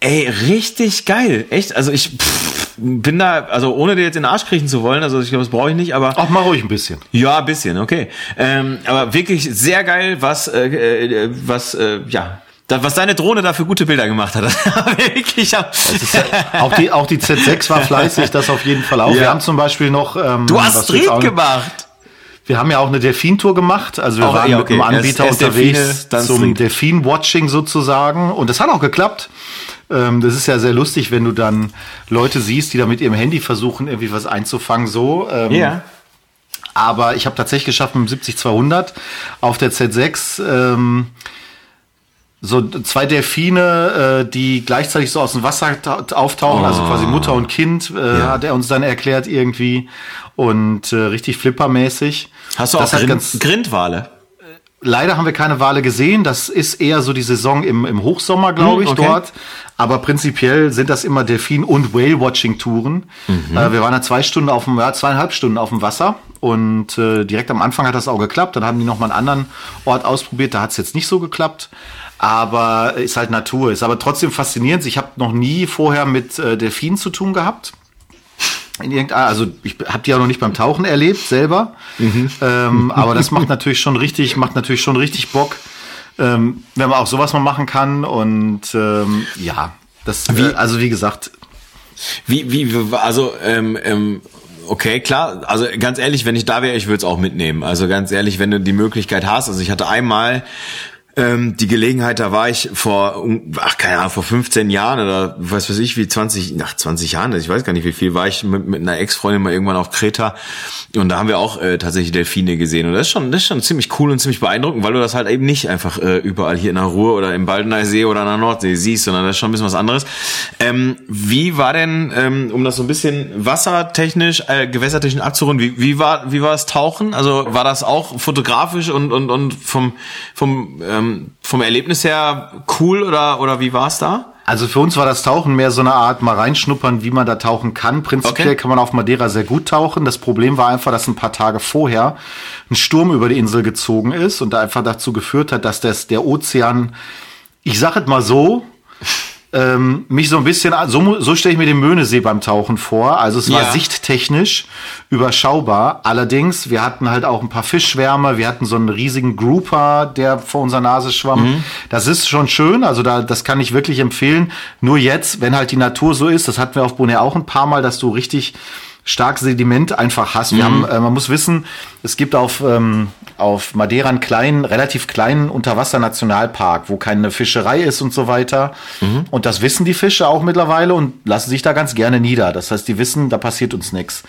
Ey, richtig geil. Echt, also ich pff, bin da, also ohne dir jetzt in den Arsch kriechen zu wollen, also ich glaube, das brauche ich nicht, aber. Auch mal ruhig ein bisschen. Ja, ein bisschen, okay. Ähm, aber wirklich sehr geil, was, äh, äh, was, äh, ja, da, was deine Drohne da für gute Bilder gemacht hat. wirklich, ja, auch die auch die Z6 war fleißig, das auf jeden Fall auch. Ja. Wir haben zum Beispiel noch. Ähm, du hast Street gemacht. Wir haben ja auch eine Delfin-Tour gemacht. Also wir auch, waren ja, okay. mit einem Anbieter erst, erst unterwegs Delfine, zum Delfin-Watching sozusagen. Und das hat auch geklappt. Ähm, das ist ja sehr lustig, wenn du dann Leute siehst, die da mit ihrem Handy versuchen, irgendwie was einzufangen. So. Ähm, ja. Aber ich habe tatsächlich geschafft mit dem 70-200 auf der Z6 ähm, so zwei Delfine, äh, die gleichzeitig so aus dem Wasser auftauchen, oh. also quasi Mutter und Kind, äh, ja. hat er uns dann erklärt irgendwie und äh, richtig flippermäßig. Hast du auch das Grind, Grindwale? Leider haben wir keine Wale gesehen. Das ist eher so die Saison im, im Hochsommer, glaube ich, hm, okay. dort. Aber prinzipiell sind das immer Delfin- und Whale-Watching-Touren. Mhm. Äh, wir waren da zwei Stunden auf dem, ja, zweieinhalb Stunden auf dem Wasser. Und äh, direkt am Anfang hat das auch geklappt. Dann haben die noch mal einen anderen Ort ausprobiert. Da hat es jetzt nicht so geklappt. Aber ist halt Natur. Ist aber trotzdem faszinierend. Ich habe noch nie vorher mit äh, Delfinen zu tun gehabt in irgendeiner, also ich habe die ja noch nicht beim Tauchen erlebt selber, mhm. ähm, aber das macht natürlich schon richtig, macht natürlich schon richtig Bock, ähm, wenn man auch sowas mal machen kann und ähm, ja, das, wie, äh, also wie gesagt, wie wie also ähm, ähm, okay, klar. Also ganz ehrlich, wenn ich da wäre, ich würde es auch mitnehmen. Also ganz ehrlich, wenn du die Möglichkeit hast. Also ich hatte einmal ähm, die Gelegenheit, da war ich vor, ach keine Ahnung, vor 15 Jahren oder was weiß ich, wie 20, nach 20 Jahren, ich weiß gar nicht wie viel, war ich mit, mit einer Ex-Freundin mal irgendwann auf Kreta und da haben wir auch äh, tatsächlich Delfine gesehen und das ist schon, das ist schon ziemlich cool und ziemlich beeindruckend, weil du das halt eben nicht einfach äh, überall hier in der Ruhr oder im Baldeneysee oder in der Nordsee siehst, sondern das ist schon ein bisschen was anderes. Ähm, wie war denn, ähm, um das so ein bisschen wassertechnisch, äh, gewässertechnisch abzurunden, wie, wie war, wie war das Tauchen? Also war das auch fotografisch und und und vom vom ähm, ähm, vom Erlebnis her cool oder, oder wie war es da? Also für uns war das Tauchen mehr so eine Art mal reinschnuppern, wie man da tauchen kann. Prinzipiell okay. kann man auf Madeira sehr gut tauchen. Das Problem war einfach, dass ein paar Tage vorher ein Sturm über die Insel gezogen ist und da einfach dazu geführt hat, dass das, der Ozean, ich sag es mal so, ähm, mich so ein bisschen, so, so stelle ich mir den Möhnesee beim Tauchen vor. Also es war ja. sichttechnisch überschaubar. Allerdings, wir hatten halt auch ein paar Fischschwärme, wir hatten so einen riesigen Grouper, der vor unserer Nase schwamm. Mhm. Das ist schon schön, also da, das kann ich wirklich empfehlen. Nur jetzt, wenn halt die Natur so ist, das hatten wir auf Bonaire auch ein paar Mal, dass du richtig stark Sediment einfach hast. Wir mhm. haben, äh, man muss wissen, es gibt auf, ähm, auf Madeira einen kleinen, relativ kleinen Unterwassernationalpark, wo keine Fischerei ist und so weiter. Mhm. Und das wissen die Fische auch mittlerweile und lassen sich da ganz gerne nieder. Das heißt, die wissen, da passiert uns nichts.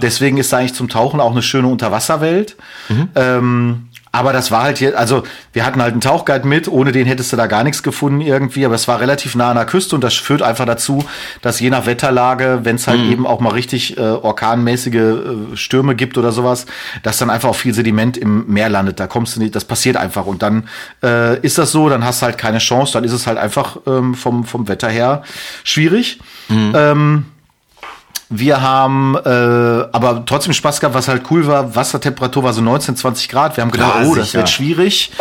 Deswegen ist da eigentlich zum Tauchen auch eine schöne Unterwasserwelt. Mhm. Ähm, aber das war halt hier, also wir hatten halt einen Tauchguide mit, ohne den hättest du da gar nichts gefunden irgendwie, aber es war relativ nah an der Küste und das führt einfach dazu, dass je nach Wetterlage, wenn es halt mhm. eben auch mal richtig äh, orkanmäßige äh, Stürme gibt oder sowas, dass dann einfach auch viel Sediment im Meer landet. Da kommst du nicht, das passiert einfach und dann äh, ist das so, dann hast du halt keine Chance, dann ist es halt einfach ähm, vom, vom Wetter her schwierig. Mhm. Ähm, wir haben äh, aber trotzdem Spaß gehabt, was halt cool war. Wassertemperatur war so 19, 20 Grad. Wir haben gedacht, Klar, oh, das wird schwierig.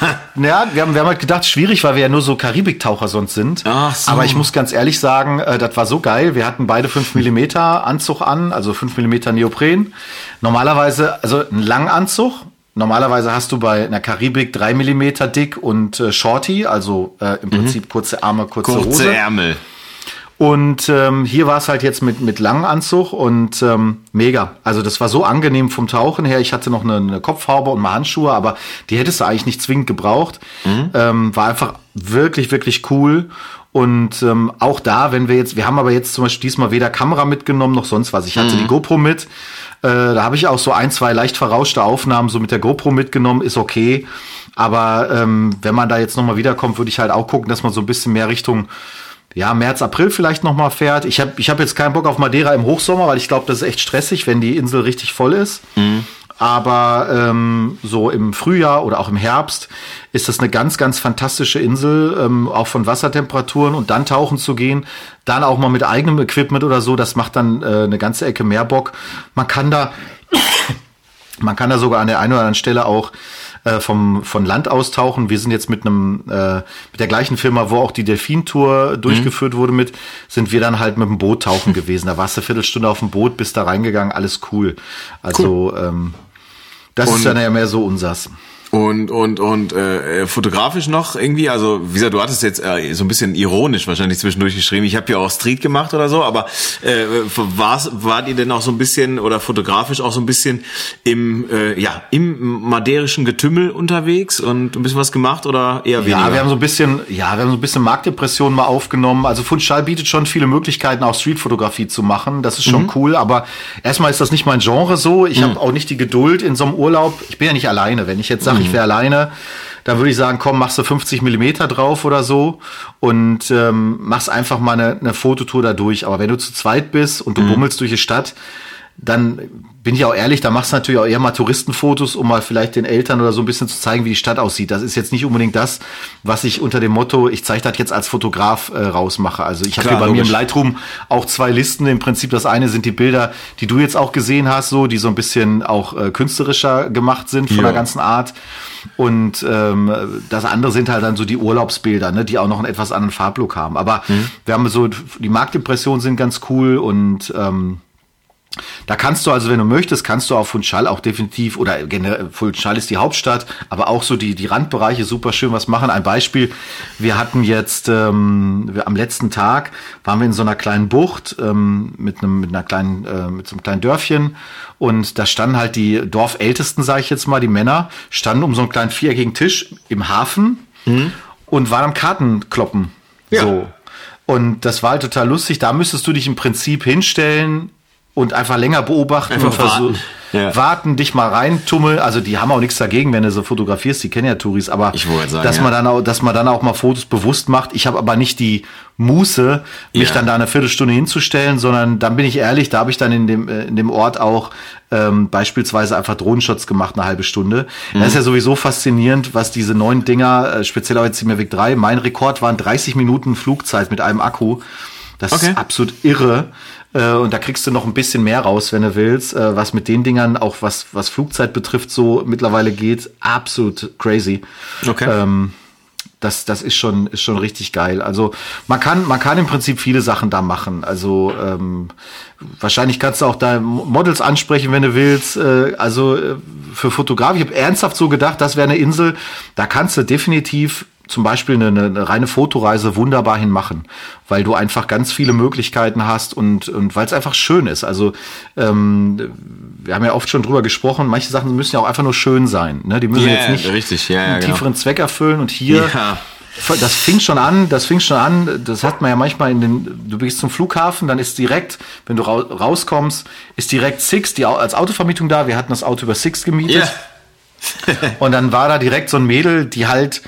ja, wir haben, wir haben halt gedacht, schwierig, weil wir ja nur so Karibiktaucher sonst sind. Ach so. Aber ich muss ganz ehrlich sagen, äh, das war so geil. Wir hatten beide 5 mm Anzug an, also 5 mm Neopren. Normalerweise, also ein Langanzug. Normalerweise hast du bei einer Karibik 3 mm dick und äh, Shorty, also äh, im mhm. Prinzip kurze Arme, kurze, kurze Hose. Ärmel. Und ähm, hier war es halt jetzt mit, mit langem Anzug und ähm, mega. Also das war so angenehm vom Tauchen her. Ich hatte noch eine, eine Kopfhaube und mal Handschuhe, aber die hättest du eigentlich nicht zwingend gebraucht. Mhm. Ähm, war einfach wirklich, wirklich cool. Und ähm, auch da, wenn wir jetzt, wir haben aber jetzt zum Beispiel diesmal weder Kamera mitgenommen noch sonst was. Ich hatte mhm. die GoPro mit. Äh, da habe ich auch so ein, zwei leicht verrauschte Aufnahmen so mit der GoPro mitgenommen, ist okay. Aber ähm, wenn man da jetzt nochmal wiederkommt, würde ich halt auch gucken, dass man so ein bisschen mehr Richtung ja, März, April vielleicht nochmal fährt. Ich habe ich hab jetzt keinen Bock auf Madeira im Hochsommer, weil ich glaube, das ist echt stressig, wenn die Insel richtig voll ist. Mhm. Aber ähm, so im Frühjahr oder auch im Herbst ist das eine ganz, ganz fantastische Insel, ähm, auch von Wassertemperaturen und dann tauchen zu gehen, dann auch mal mit eigenem Equipment oder so, das macht dann äh, eine ganze Ecke mehr Bock. Man kann da, man kann da sogar an der einen oder anderen Stelle auch äh, vom, von Land austauchen. Wir sind jetzt mit einem, äh, mit der gleichen Firma, wo auch die Delfin-Tour durchgeführt mhm. wurde mit, sind wir dann halt mit dem Boot tauchen gewesen. Da warst du eine Viertelstunde auf dem Boot, bist da reingegangen, alles cool. Also, cool. ähm, das Und ist dann ja mehr so unsers. Und und und äh, fotografisch noch irgendwie, also wie gesagt, du hattest jetzt äh, so ein bisschen ironisch wahrscheinlich zwischendurch geschrieben. Ich habe ja auch Street gemacht oder so, aber äh, war's, wart ihr denn auch so ein bisschen oder fotografisch auch so ein bisschen im äh, ja im maderischen Getümmel unterwegs und ein bisschen was gemacht oder eher weniger? Ja, wir haben so ein bisschen, ja, wir haben so ein bisschen Marktdepression mal aufgenommen. Also Funchal bietet schon viele Möglichkeiten, auch Streetfotografie zu machen. Das ist schon mhm. cool, aber erstmal ist das nicht mein Genre so. Ich mhm. habe auch nicht die Geduld in so einem Urlaub. Ich bin ja nicht alleine, wenn ich jetzt sage sage, ich wäre alleine, dann würde ich sagen, komm, machst du 50 Millimeter drauf oder so und ähm, machst einfach mal eine, eine Fototour da durch. Aber wenn du zu zweit bist und du mhm. bummelst durch die Stadt, dann bin ich auch ehrlich, da machst du natürlich auch eher mal Touristenfotos, um mal vielleicht den Eltern oder so ein bisschen zu zeigen, wie die Stadt aussieht. Das ist jetzt nicht unbedingt das, was ich unter dem Motto, ich zeige das jetzt als Fotograf äh, rausmache. Also ich habe hier bei logisch. mir im Lightroom auch zwei Listen. Im Prinzip das eine sind die Bilder, die du jetzt auch gesehen hast, so die so ein bisschen auch äh, künstlerischer gemacht sind von ja. der ganzen Art. Und ähm, das andere sind halt dann so die Urlaubsbilder, ne, die auch noch einen etwas anderen Farblook haben. Aber mhm. wir haben so, die Marktimpressionen sind ganz cool und ähm, da kannst du also, wenn du möchtest, kannst du auf Funchal auch definitiv, oder generell, Funchal ist die Hauptstadt, aber auch so die, die Randbereiche super schön was machen. Ein Beispiel, wir hatten jetzt, ähm, wir, am letzten Tag waren wir in so einer kleinen Bucht ähm, mit, einem, mit einer kleinen, äh, mit so einem kleinen Dörfchen und da standen halt die Dorfältesten, sage ich jetzt mal, die Männer, standen um so einen kleinen viereckigen Tisch im Hafen mhm. und waren am Kartenkloppen. Ja. So. Und das war halt total lustig. Da müsstest du dich im Prinzip hinstellen, und einfach länger beobachten einfach und versuchen. Ja. Warten, dich mal reintummeln. Also die haben auch nichts dagegen, wenn du so fotografierst, die kennen ja Touris, aber ich sagen, dass ja. man dann auch, dass man dann auch mal Fotos bewusst macht. Ich habe aber nicht die Muße, mich ja. dann da eine Viertelstunde hinzustellen, sondern dann bin ich ehrlich, da habe ich dann in dem, äh, in dem Ort auch ähm, beispielsweise einfach Drohnenshots gemacht, eine halbe Stunde. Mhm. Das ist ja sowieso faszinierend, was diese neuen Dinger, äh, speziell auch jetzt die Mavic 3, mein Rekord waren 30 Minuten Flugzeit mit einem Akku. Das okay. ist absolut irre. Äh, und da kriegst du noch ein bisschen mehr raus, wenn du willst, äh, was mit den Dingern, auch was, was Flugzeit betrifft, so mittlerweile geht. Absolut crazy. Okay. Ähm, das, das ist schon, ist schon richtig geil. Also man kann, man kann im Prinzip viele Sachen da machen. Also ähm, wahrscheinlich kannst du auch da Models ansprechen, wenn du willst. Äh, also äh, für Fotograf, ich habe ernsthaft so gedacht, das wäre eine Insel, da kannst du definitiv zum Beispiel eine, eine reine Fotoreise wunderbar hinmachen, weil du einfach ganz viele Möglichkeiten hast und, und weil es einfach schön ist. Also ähm, wir haben ja oft schon drüber gesprochen, manche Sachen müssen ja auch einfach nur schön sein. Ne? Die müssen yeah, jetzt nicht richtig, ja, einen ja, genau. tieferen. Zweck erfüllen und hier. Ja. Das fing schon an, das fing schon an, das hat man ja manchmal in den, du gehst zum Flughafen, dann ist direkt, wenn du rauskommst, ist direkt Six, die als Autovermietung da, wir hatten das Auto über Six gemietet. Yeah. und dann war da direkt so ein Mädel, die halt,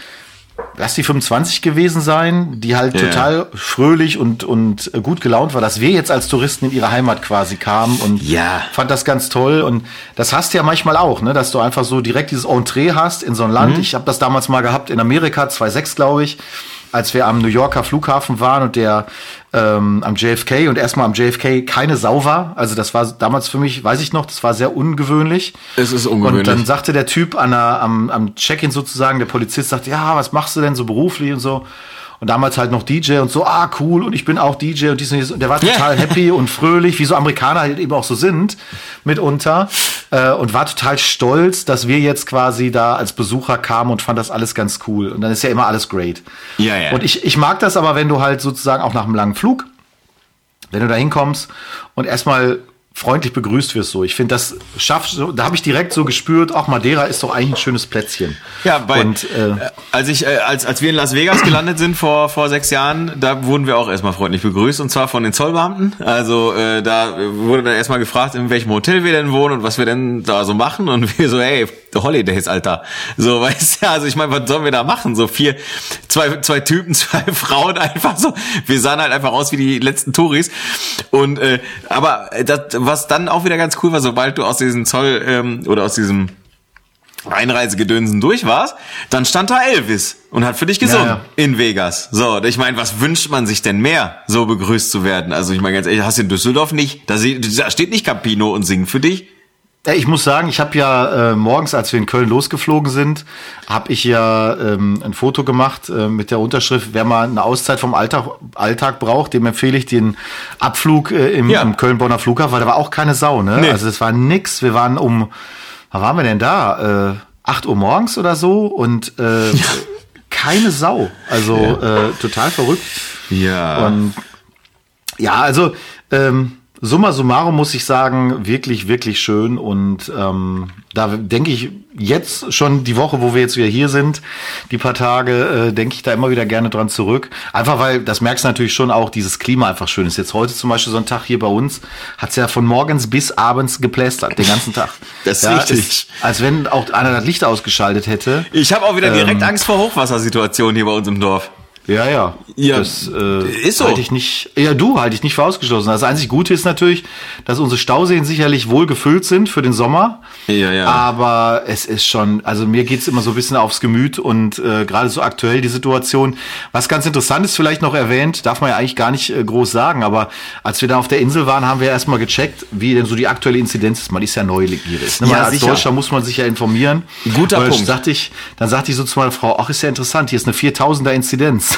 lass die 25 gewesen sein, die halt ja. total fröhlich und, und gut gelaunt war, dass wir jetzt als Touristen in ihre Heimat quasi kamen und ja. fand das ganz toll. Und das hast du ja manchmal auch, ne, dass du einfach so direkt dieses Entree hast in so ein Land. Mhm. Ich habe das damals mal gehabt in Amerika, 2.6 glaube ich als wir am New Yorker Flughafen waren und der ähm, am JFK und erstmal am JFK keine Sau war. Also das war damals für mich, weiß ich noch, das war sehr ungewöhnlich. Es ist ungewöhnlich. Und dann sagte der Typ an der, am, am Check-in sozusagen, der Polizist sagte, ja, was machst du denn so beruflich und so und damals halt noch DJ und so, ah, cool, und ich bin auch DJ und dies und dies. Und der war total happy und fröhlich, wie so Amerikaner halt eben auch so sind, mitunter. Äh, und war total stolz, dass wir jetzt quasi da als Besucher kamen und fand das alles ganz cool. Und dann ist ja immer alles great. Ja, ja. Und ich, ich mag das aber, wenn du halt sozusagen auch nach einem langen Flug wenn du da hinkommst und erstmal freundlich begrüßt wirst so. Ich finde, das schafft so, da habe ich direkt so gespürt, auch Madeira ist doch eigentlich ein schönes Plätzchen. Ja, bei, und, äh, als ich, äh, als, als wir in Las Vegas gelandet sind vor, vor sechs Jahren, da wurden wir auch erstmal freundlich begrüßt und zwar von den Zollbeamten. Also äh, da wurde dann erstmal gefragt, in welchem Hotel wir denn wohnen und was wir denn da so machen und wir so, hey, The Holidays, Alter. So, weißt du, also ich meine, was sollen wir da machen? So vier, zwei, zwei Typen, zwei Frauen einfach so. Wir sahen halt einfach aus wie die letzten Touris. Und äh, aber das, was dann auch wieder ganz cool war, sobald du aus diesem Zoll ähm, oder aus diesem Einreisegedönsen durch warst, dann stand da Elvis und hat für dich gesungen ja, ja. in Vegas. So, ich meine, was wünscht man sich denn mehr, so begrüßt zu werden? Also ich meine ganz ehrlich, hast du in Düsseldorf nicht, da, steht nicht Campino und singt für dich. Ich muss sagen, ich habe ja äh, morgens, als wir in Köln losgeflogen sind, habe ich ja ähm, ein Foto gemacht äh, mit der Unterschrift, wer mal eine Auszeit vom Alltag, Alltag braucht, dem empfehle ich den Abflug äh, im, ja. im Köln-Bonner Flughafen, weil da war auch keine Sau, ne? Nee. Also es war nix. Wir waren um, wann waren wir denn da? Äh, 8 Uhr morgens oder so und äh, ja. keine Sau. Also ja. äh, total verrückt. Ja. Und ja, also ähm, Summa summarum muss ich sagen, wirklich, wirklich schön. Und ähm, da denke ich jetzt schon die Woche, wo wir jetzt wieder hier sind, die paar Tage, äh, denke ich da immer wieder gerne dran zurück. Einfach weil, das merkst du natürlich schon auch, dieses Klima einfach schön ist. Jetzt heute zum Beispiel so ein Tag hier bei uns, hat's ja von morgens bis abends geplästert, den ganzen Tag. Das ist ja, richtig. Ist, als wenn auch einer das Licht ausgeschaltet hätte. Ich habe auch wieder direkt ähm, Angst vor Hochwassersituationen hier bei uns im Dorf. Ja, ja. Ja, das äh, ist so. Halte ich nicht, ja, du halte ich nicht für ausgeschlossen. Das einzig Gute ist natürlich, dass unsere Stauseen sicherlich wohl gefüllt sind für den Sommer. Ja, ja. Aber es ist schon, also mir geht's immer so ein bisschen aufs Gemüt und äh, gerade so aktuell die Situation. Was ganz interessant ist, vielleicht noch erwähnt, darf man ja eigentlich gar nicht äh, groß sagen, aber als wir da auf der Insel waren, haben wir erstmal gecheckt, wie denn so die aktuelle Inzidenz ist. Man ist ja neugierig. Ne? Ja, als sicher. Deutscher muss man sich ja informieren. Guter Punkt. Sagte ich, dann sagte ich so zu meiner Frau, ach, ist ja interessant, hier ist eine 4000er Inzidenz.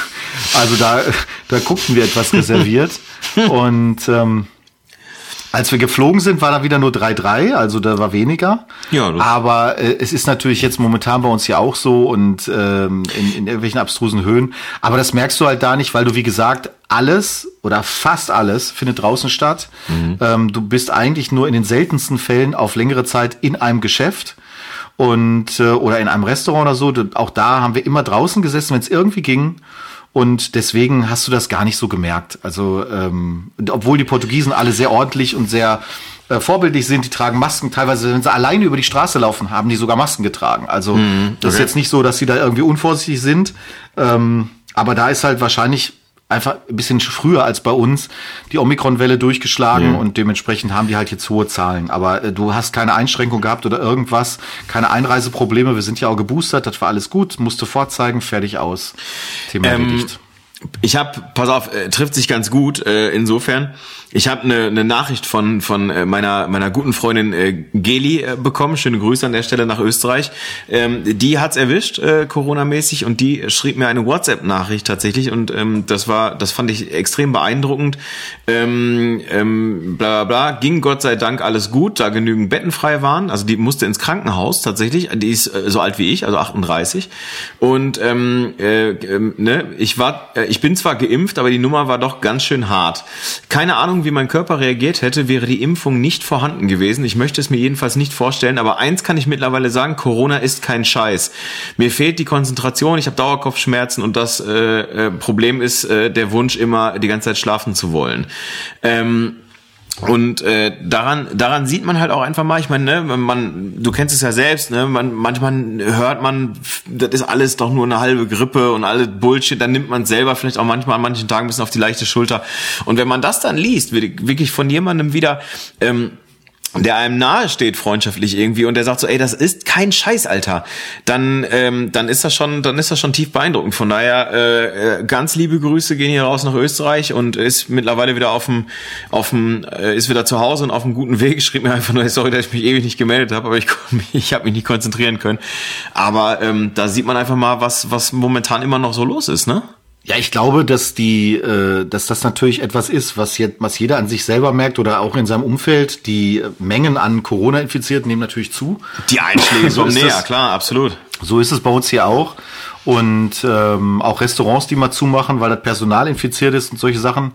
Also da, da guckten wir etwas reserviert. Und ähm, als wir geflogen sind, war da wieder nur 3-3, also da war weniger. Ja, Aber äh, es ist natürlich jetzt momentan bei uns ja auch so und ähm, in, in irgendwelchen abstrusen Höhen. Aber das merkst du halt da nicht, weil du, wie gesagt, alles oder fast alles findet draußen statt. Mhm. Ähm, du bist eigentlich nur in den seltensten Fällen auf längere Zeit in einem Geschäft und äh, oder in einem Restaurant oder so. Auch da haben wir immer draußen gesessen, wenn es irgendwie ging. Und deswegen hast du das gar nicht so gemerkt. Also, ähm, obwohl die Portugiesen alle sehr ordentlich und sehr äh, vorbildlich sind, die tragen Masken. Teilweise, wenn sie alleine über die Straße laufen, haben die sogar Masken getragen. Also, mhm, okay. das ist jetzt nicht so, dass sie da irgendwie unvorsichtig sind. Ähm, aber da ist halt wahrscheinlich einfach ein bisschen früher als bei uns die Omikron-Welle durchgeschlagen mhm. und dementsprechend haben die halt jetzt hohe Zahlen. Aber äh, du hast keine Einschränkung gehabt oder irgendwas, keine Einreiseprobleme. Wir sind ja auch geboostert, das war alles gut, musste vorzeigen, fertig aus. Thema ähm, erledigt. Ich habe, pass auf, äh, trifft sich ganz gut. Äh, insofern, ich habe eine ne Nachricht von von äh, meiner meiner guten Freundin äh, Geli äh, bekommen. Schöne Grüße an der Stelle nach Österreich. Ähm, die hat's erwischt, äh, Corona-mäßig, und die schrieb mir eine WhatsApp-Nachricht tatsächlich. Und ähm, das war, das fand ich extrem beeindruckend. Ähm, ähm, bla bla bla. Ging Gott sei Dank alles gut, da genügend Betten frei waren. Also die musste ins Krankenhaus tatsächlich. Die ist äh, so alt wie ich, also 38. Und ähm, äh, äh, ne, ich war äh, ich bin zwar geimpft, aber die Nummer war doch ganz schön hart. Keine Ahnung, wie mein Körper reagiert hätte, wäre die Impfung nicht vorhanden gewesen. Ich möchte es mir jedenfalls nicht vorstellen, aber eins kann ich mittlerweile sagen, Corona ist kein Scheiß. Mir fehlt die Konzentration, ich habe Dauerkopfschmerzen und das äh, äh, Problem ist äh, der Wunsch immer die ganze Zeit schlafen zu wollen. Ähm, und äh, daran, daran sieht man halt auch einfach mal, ich meine, ne, man, du kennst es ja selbst, ne, man, manchmal hört man, das ist alles doch nur eine halbe Grippe und alles Bullshit, dann nimmt man selber vielleicht auch manchmal an manchen Tagen ein bisschen auf die leichte Schulter. Und wenn man das dann liest, wirklich von jemandem wieder, ähm, der einem nahe steht freundschaftlich irgendwie und der sagt so, ey, das ist kein Scheiß, Alter, dann ähm, dann ist das schon dann ist das schon tief beeindruckend. Von daher äh, äh ganz liebe Grüße gehen hier raus nach Österreich und ist mittlerweile wieder auf dem auf dem äh, ist wieder zu Hause und auf einem guten Weg. Schrieb mir einfach nur, sorry, dass ich mich ewig nicht gemeldet habe, aber ich ich habe mich nicht konzentrieren können. Aber ähm, da sieht man einfach mal, was was momentan immer noch so los ist, ne? Ja, ich glaube, dass die, äh, dass das natürlich etwas ist, was jetzt, was jeder an sich selber merkt oder auch in seinem Umfeld. Die Mengen an Corona-Infizierten nehmen natürlich zu. Die Einschläge kommen näher, klar, absolut. So ist es bei uns hier auch. Und ähm, auch Restaurants, die mal zumachen, weil das Personal infiziert ist und solche Sachen.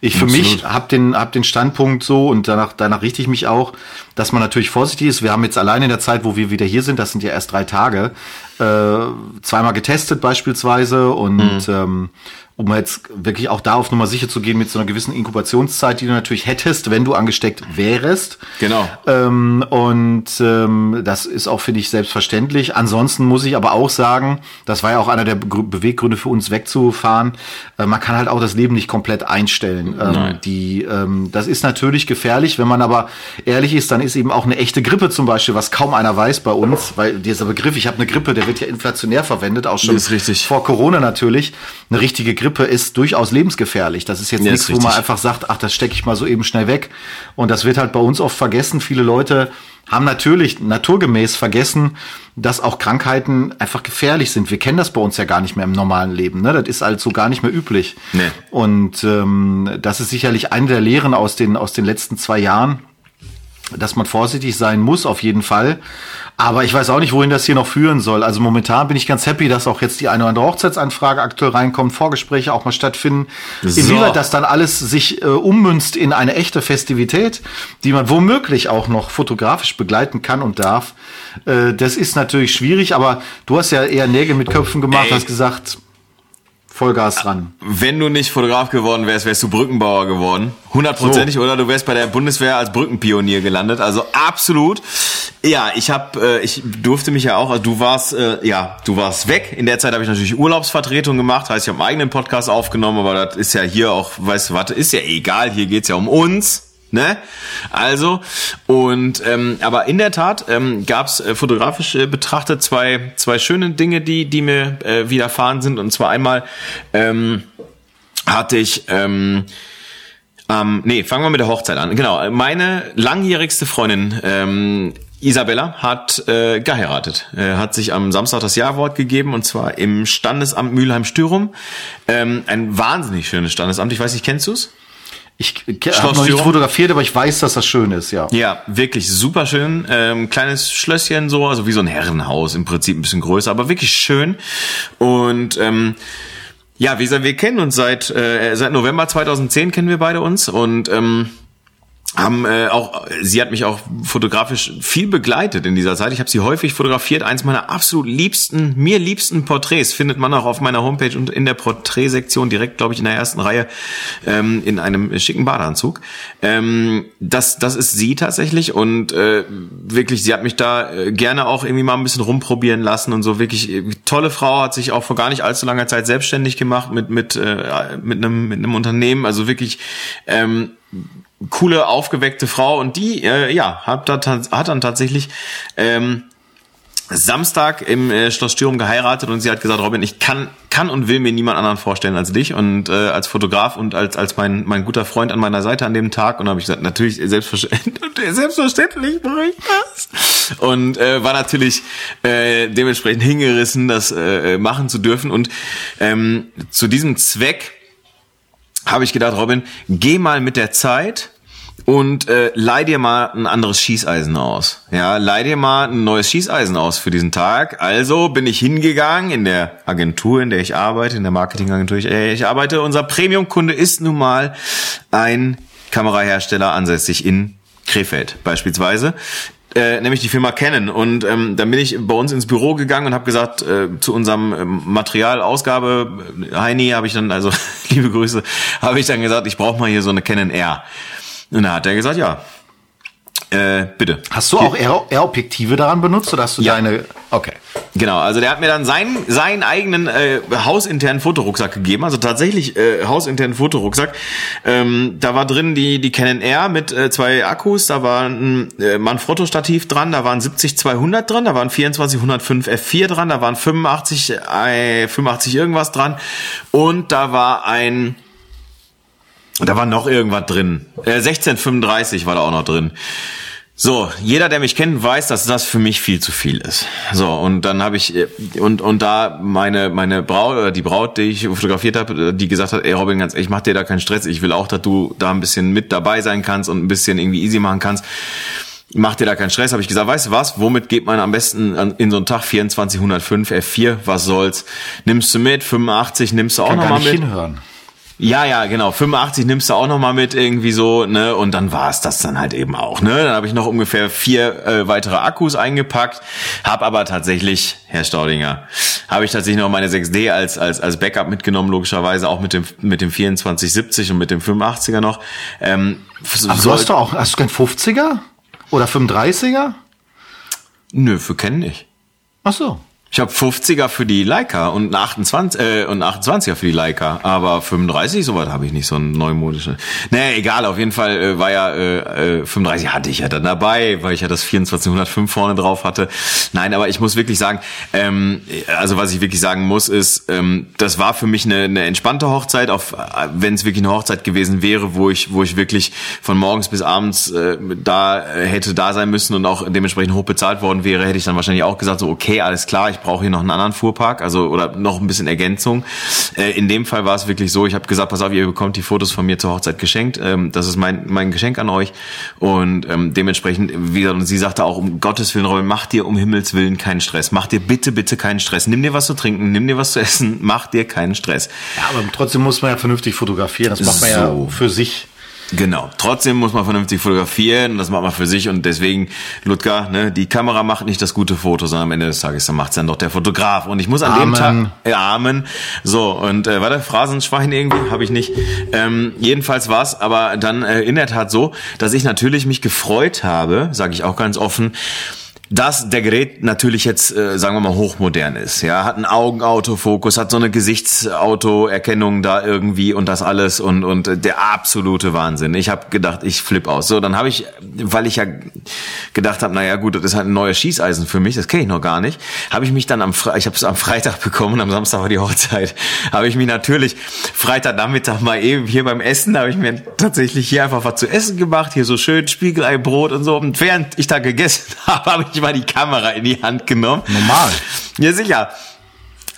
Ich für Absolut. mich habe den, hab den Standpunkt so und danach, danach richte ich mich auch, dass man natürlich vorsichtig ist. Wir haben jetzt allein in der Zeit, wo wir wieder hier sind, das sind ja erst drei Tage, äh, zweimal getestet beispielsweise und mhm. ähm, um jetzt wirklich auch da auf Nummer sicher zu gehen mit so einer gewissen Inkubationszeit, die du natürlich hättest, wenn du angesteckt wärst. Genau. Ähm, und ähm, das ist auch, finde ich, selbstverständlich. Ansonsten muss ich aber auch sagen, das war ja auch einer der Be Beweggründe für uns wegzufahren, äh, man kann halt auch das Leben nicht komplett einstellen. Ähm, die, ähm, das ist natürlich gefährlich, wenn man aber ehrlich ist, dann ist eben auch eine echte Grippe zum Beispiel, was kaum einer weiß bei uns, weil dieser Begriff, ich habe eine Grippe, der wird ja inflationär verwendet, auch schon vor Corona natürlich, eine richtige Grippe Grippe ist durchaus lebensgefährlich. Das ist jetzt ja, nichts, wo man einfach sagt, ach, das stecke ich mal so eben schnell weg. Und das wird halt bei uns oft vergessen. Viele Leute haben natürlich naturgemäß vergessen, dass auch Krankheiten einfach gefährlich sind. Wir kennen das bei uns ja gar nicht mehr im normalen Leben. Ne? Das ist also gar nicht mehr üblich. Nee. Und ähm, das ist sicherlich eine der Lehren aus den, aus den letzten zwei Jahren, dass man vorsichtig sein muss, auf jeden Fall. Aber ich weiß auch nicht, wohin das hier noch führen soll. Also momentan bin ich ganz happy, dass auch jetzt die eine oder andere Hochzeitsanfrage aktuell reinkommt, Vorgespräche auch mal stattfinden. So. Inwieweit das dann alles sich äh, ummünzt in eine echte Festivität, die man womöglich auch noch fotografisch begleiten kann und darf. Äh, das ist natürlich schwierig, aber du hast ja eher Nägel mit Köpfen gemacht, Ey. hast gesagt, Vollgas ran. Wenn du nicht Fotograf geworden wärst, wärst du Brückenbauer geworden. Hundertprozentig, so. oder du wärst bei der Bundeswehr als Brückenpionier gelandet. Also absolut. Ja, ich habe, äh, ich durfte mich ja auch, also du warst, äh, ja, du warst weg. In der Zeit habe ich natürlich Urlaubsvertretung gemacht, heißt ich habe einen eigenen Podcast aufgenommen, aber das ist ja hier auch, weißt du, warte, ist ja egal, hier geht's ja um uns. Ne? Also, und ähm, aber in der Tat ähm, gab es äh, fotografisch äh, betrachtet zwei, zwei schöne Dinge, die, die mir äh, widerfahren sind. Und zwar einmal ähm, hatte ich ähm, ähm, nee, fangen wir mit der Hochzeit an. Genau, meine langjährigste Freundin ähm, Isabella hat äh, geheiratet, äh, hat sich am Samstag das Jawort gegeben und zwar im Standesamt Mülheim-Stürum. Ähm, ein wahnsinnig schönes Standesamt. Ich weiß nicht, kennst du's? Ich habe noch nicht fotografiert, aber ich weiß, dass das schön ist, ja. Ja, wirklich super schön. Ähm, kleines Schlösschen so, also wie so ein Herrenhaus im Prinzip ein bisschen größer, aber wirklich schön. Und ähm, ja, wie gesagt, wir kennen uns seit äh, seit November 2010 kennen wir beide uns und ähm, haben äh, auch sie hat mich auch fotografisch viel begleitet in dieser Zeit. Ich habe sie häufig fotografiert. Eins meiner absolut liebsten, mir liebsten Porträts findet man auch auf meiner Homepage und in der Porträtsektion direkt, glaube ich, in der ersten Reihe ähm, in einem schicken Badeanzug. Ähm, das das ist sie tatsächlich und äh, wirklich, sie hat mich da äh, gerne auch irgendwie mal ein bisschen rumprobieren lassen und so wirklich äh, tolle Frau hat sich auch vor gar nicht allzu langer Zeit selbstständig gemacht mit mit äh, mit einem mit einem Unternehmen. Also wirklich ähm, coole, aufgeweckte Frau und die, äh, ja, hat, hat dann tatsächlich ähm, Samstag im äh, Schloss Stürum geheiratet und sie hat gesagt, Robin, ich kann, kann und will mir niemand anderen vorstellen als dich und äh, als Fotograf und als, als mein, mein guter Freund an meiner Seite an dem Tag. Und dann habe ich gesagt, natürlich, selbstverständlich, selbstverständlich mache ich das. Und äh, war natürlich äh, dementsprechend hingerissen, das äh, machen zu dürfen. Und ähm, zu diesem Zweck habe ich gedacht, Robin, geh mal mit der Zeit und äh, leih dir mal ein anderes Schießeisen aus. Ja, leih dir mal ein neues Schießeisen aus für diesen Tag. Also bin ich hingegangen in der Agentur, in der ich arbeite, in der Marketingagentur, ich, äh, ich arbeite. Unser Premium-Kunde ist nun mal ein Kamerahersteller ansässig in Krefeld beispielsweise äh, nämlich die Firma Canon. Und ähm, dann bin ich bei uns ins Büro gegangen und habe gesagt, äh, zu unserem ähm, Materialausgabe, äh, Heini, habe ich dann, also liebe Grüße, habe ich dann gesagt, ich brauche mal hier so eine Canon R. Und da hat er gesagt, ja, äh, bitte. Hast du auch R-Objektive daran benutzt oder hast du ja. deine? Okay. Genau, also der hat mir dann seinen, seinen eigenen äh, hausinternen Fotorucksack gegeben, also tatsächlich äh, hausinternen Fotorucksack. Ähm, da war drin die, die Canon R mit äh, zwei Akkus, da war ein äh, Manfrotto-Stativ dran, da waren 70-200 dran, da waren 2405 F4 dran, da waren 85, äh, 85 irgendwas dran und da war ein da war noch irgendwas drin. Äh, 1635 war da auch noch drin. So, jeder, der mich kennt, weiß, dass das für mich viel zu viel ist. So, und dann habe ich und und da meine meine Braut oder die Braut, die ich fotografiert habe, die gesagt hat, ey Robin, ganz ehrlich, mach dir da keinen Stress. Ich will auch, dass du da ein bisschen mit dabei sein kannst und ein bisschen irgendwie easy machen kannst. mach dir da keinen Stress. Habe ich gesagt, weißt du was, womit geht man am besten in so einen Tag 2405 F4, was soll's? Nimmst du mit, 85 nimmst du auch nochmal mit. Hinhören. Ja, ja, genau. 85 nimmst du auch noch mal mit irgendwie so, ne? Und dann war es das dann halt eben auch, ne? Dann habe ich noch ungefähr vier äh, weitere Akkus eingepackt, habe aber tatsächlich, Herr Staudinger, habe ich tatsächlich noch meine 6D als als als Backup mitgenommen, logischerweise auch mit dem mit dem 2470 und mit dem 85er noch. Ähm, Ach, du hast du auch, hast du kein 50er oder 35er? Nö, für kennen nicht. Ach so. Ich habe 50er für die Leica und 28 äh, und 28er für die Leica, aber 35 soweit habe ich nicht so ein neumodische. Nee, egal, auf jeden Fall äh, war ja äh, äh, 35 hatte ich ja dann dabei, weil ich ja das 2405 vorne drauf hatte. Nein, aber ich muss wirklich sagen, ähm, also was ich wirklich sagen muss ist, ähm, das war für mich eine, eine entspannte Hochzeit, auf wenn es wirklich eine Hochzeit gewesen wäre, wo ich wo ich wirklich von morgens bis abends äh, da äh, hätte da sein müssen und auch dementsprechend hoch bezahlt worden wäre, hätte ich dann wahrscheinlich auch gesagt so okay, alles klar, ich ich brauche hier noch einen anderen Fuhrpark, also oder noch ein bisschen Ergänzung. Äh, in dem Fall war es wirklich so, ich habe gesagt, pass auf, ihr bekommt die Fotos von mir zur Hochzeit geschenkt. Ähm, das ist mein mein Geschenk an euch und ähm, dementsprechend, wie gesagt, und sie sagte auch um Gottes willen, Robin, mach dir um Himmels willen keinen Stress, mach dir bitte bitte keinen Stress, nimm dir was zu trinken, nimm dir was zu essen, mach dir keinen Stress. Ja, aber trotzdem muss man ja vernünftig fotografieren. Das macht man so. ja für sich. Genau. Trotzdem muss man vernünftig fotografieren. Das macht man für sich und deswegen, Ludger, ne, die Kamera macht nicht das gute Foto, sondern am Ende des Tages dann macht's dann doch der Fotograf. Und ich muss an Amen. dem Tag, äh, Amen. So und äh, war der Phrasenschwein irgendwie, habe ich nicht. Ähm, jedenfalls war's aber dann äh, in der Tat so, dass ich natürlich mich gefreut habe, sage ich auch ganz offen dass der Gerät natürlich jetzt, äh, sagen wir mal, hochmodern ist. Ja, hat einen Augenautofokus, hat so eine Gesichtsautoerkennung da irgendwie und das alles und und der absolute Wahnsinn. Ich habe gedacht, ich flipp aus. So, dann habe ich, weil ich ja gedacht habe, naja gut, das ist halt ein neues Schießeisen für mich, das kenne ich noch gar nicht, habe ich mich dann am Fre ich habe es am Freitag bekommen, am Samstag war die Hochzeit, habe ich mich natürlich Freitagnachmittag mal eben hier beim Essen, habe ich mir tatsächlich hier einfach was zu essen gemacht, hier so schön Spiegeleibrot und so. Und während ich da gegessen habe, habe ich ich mal die Kamera in die Hand genommen. Normal. Ja, sicher.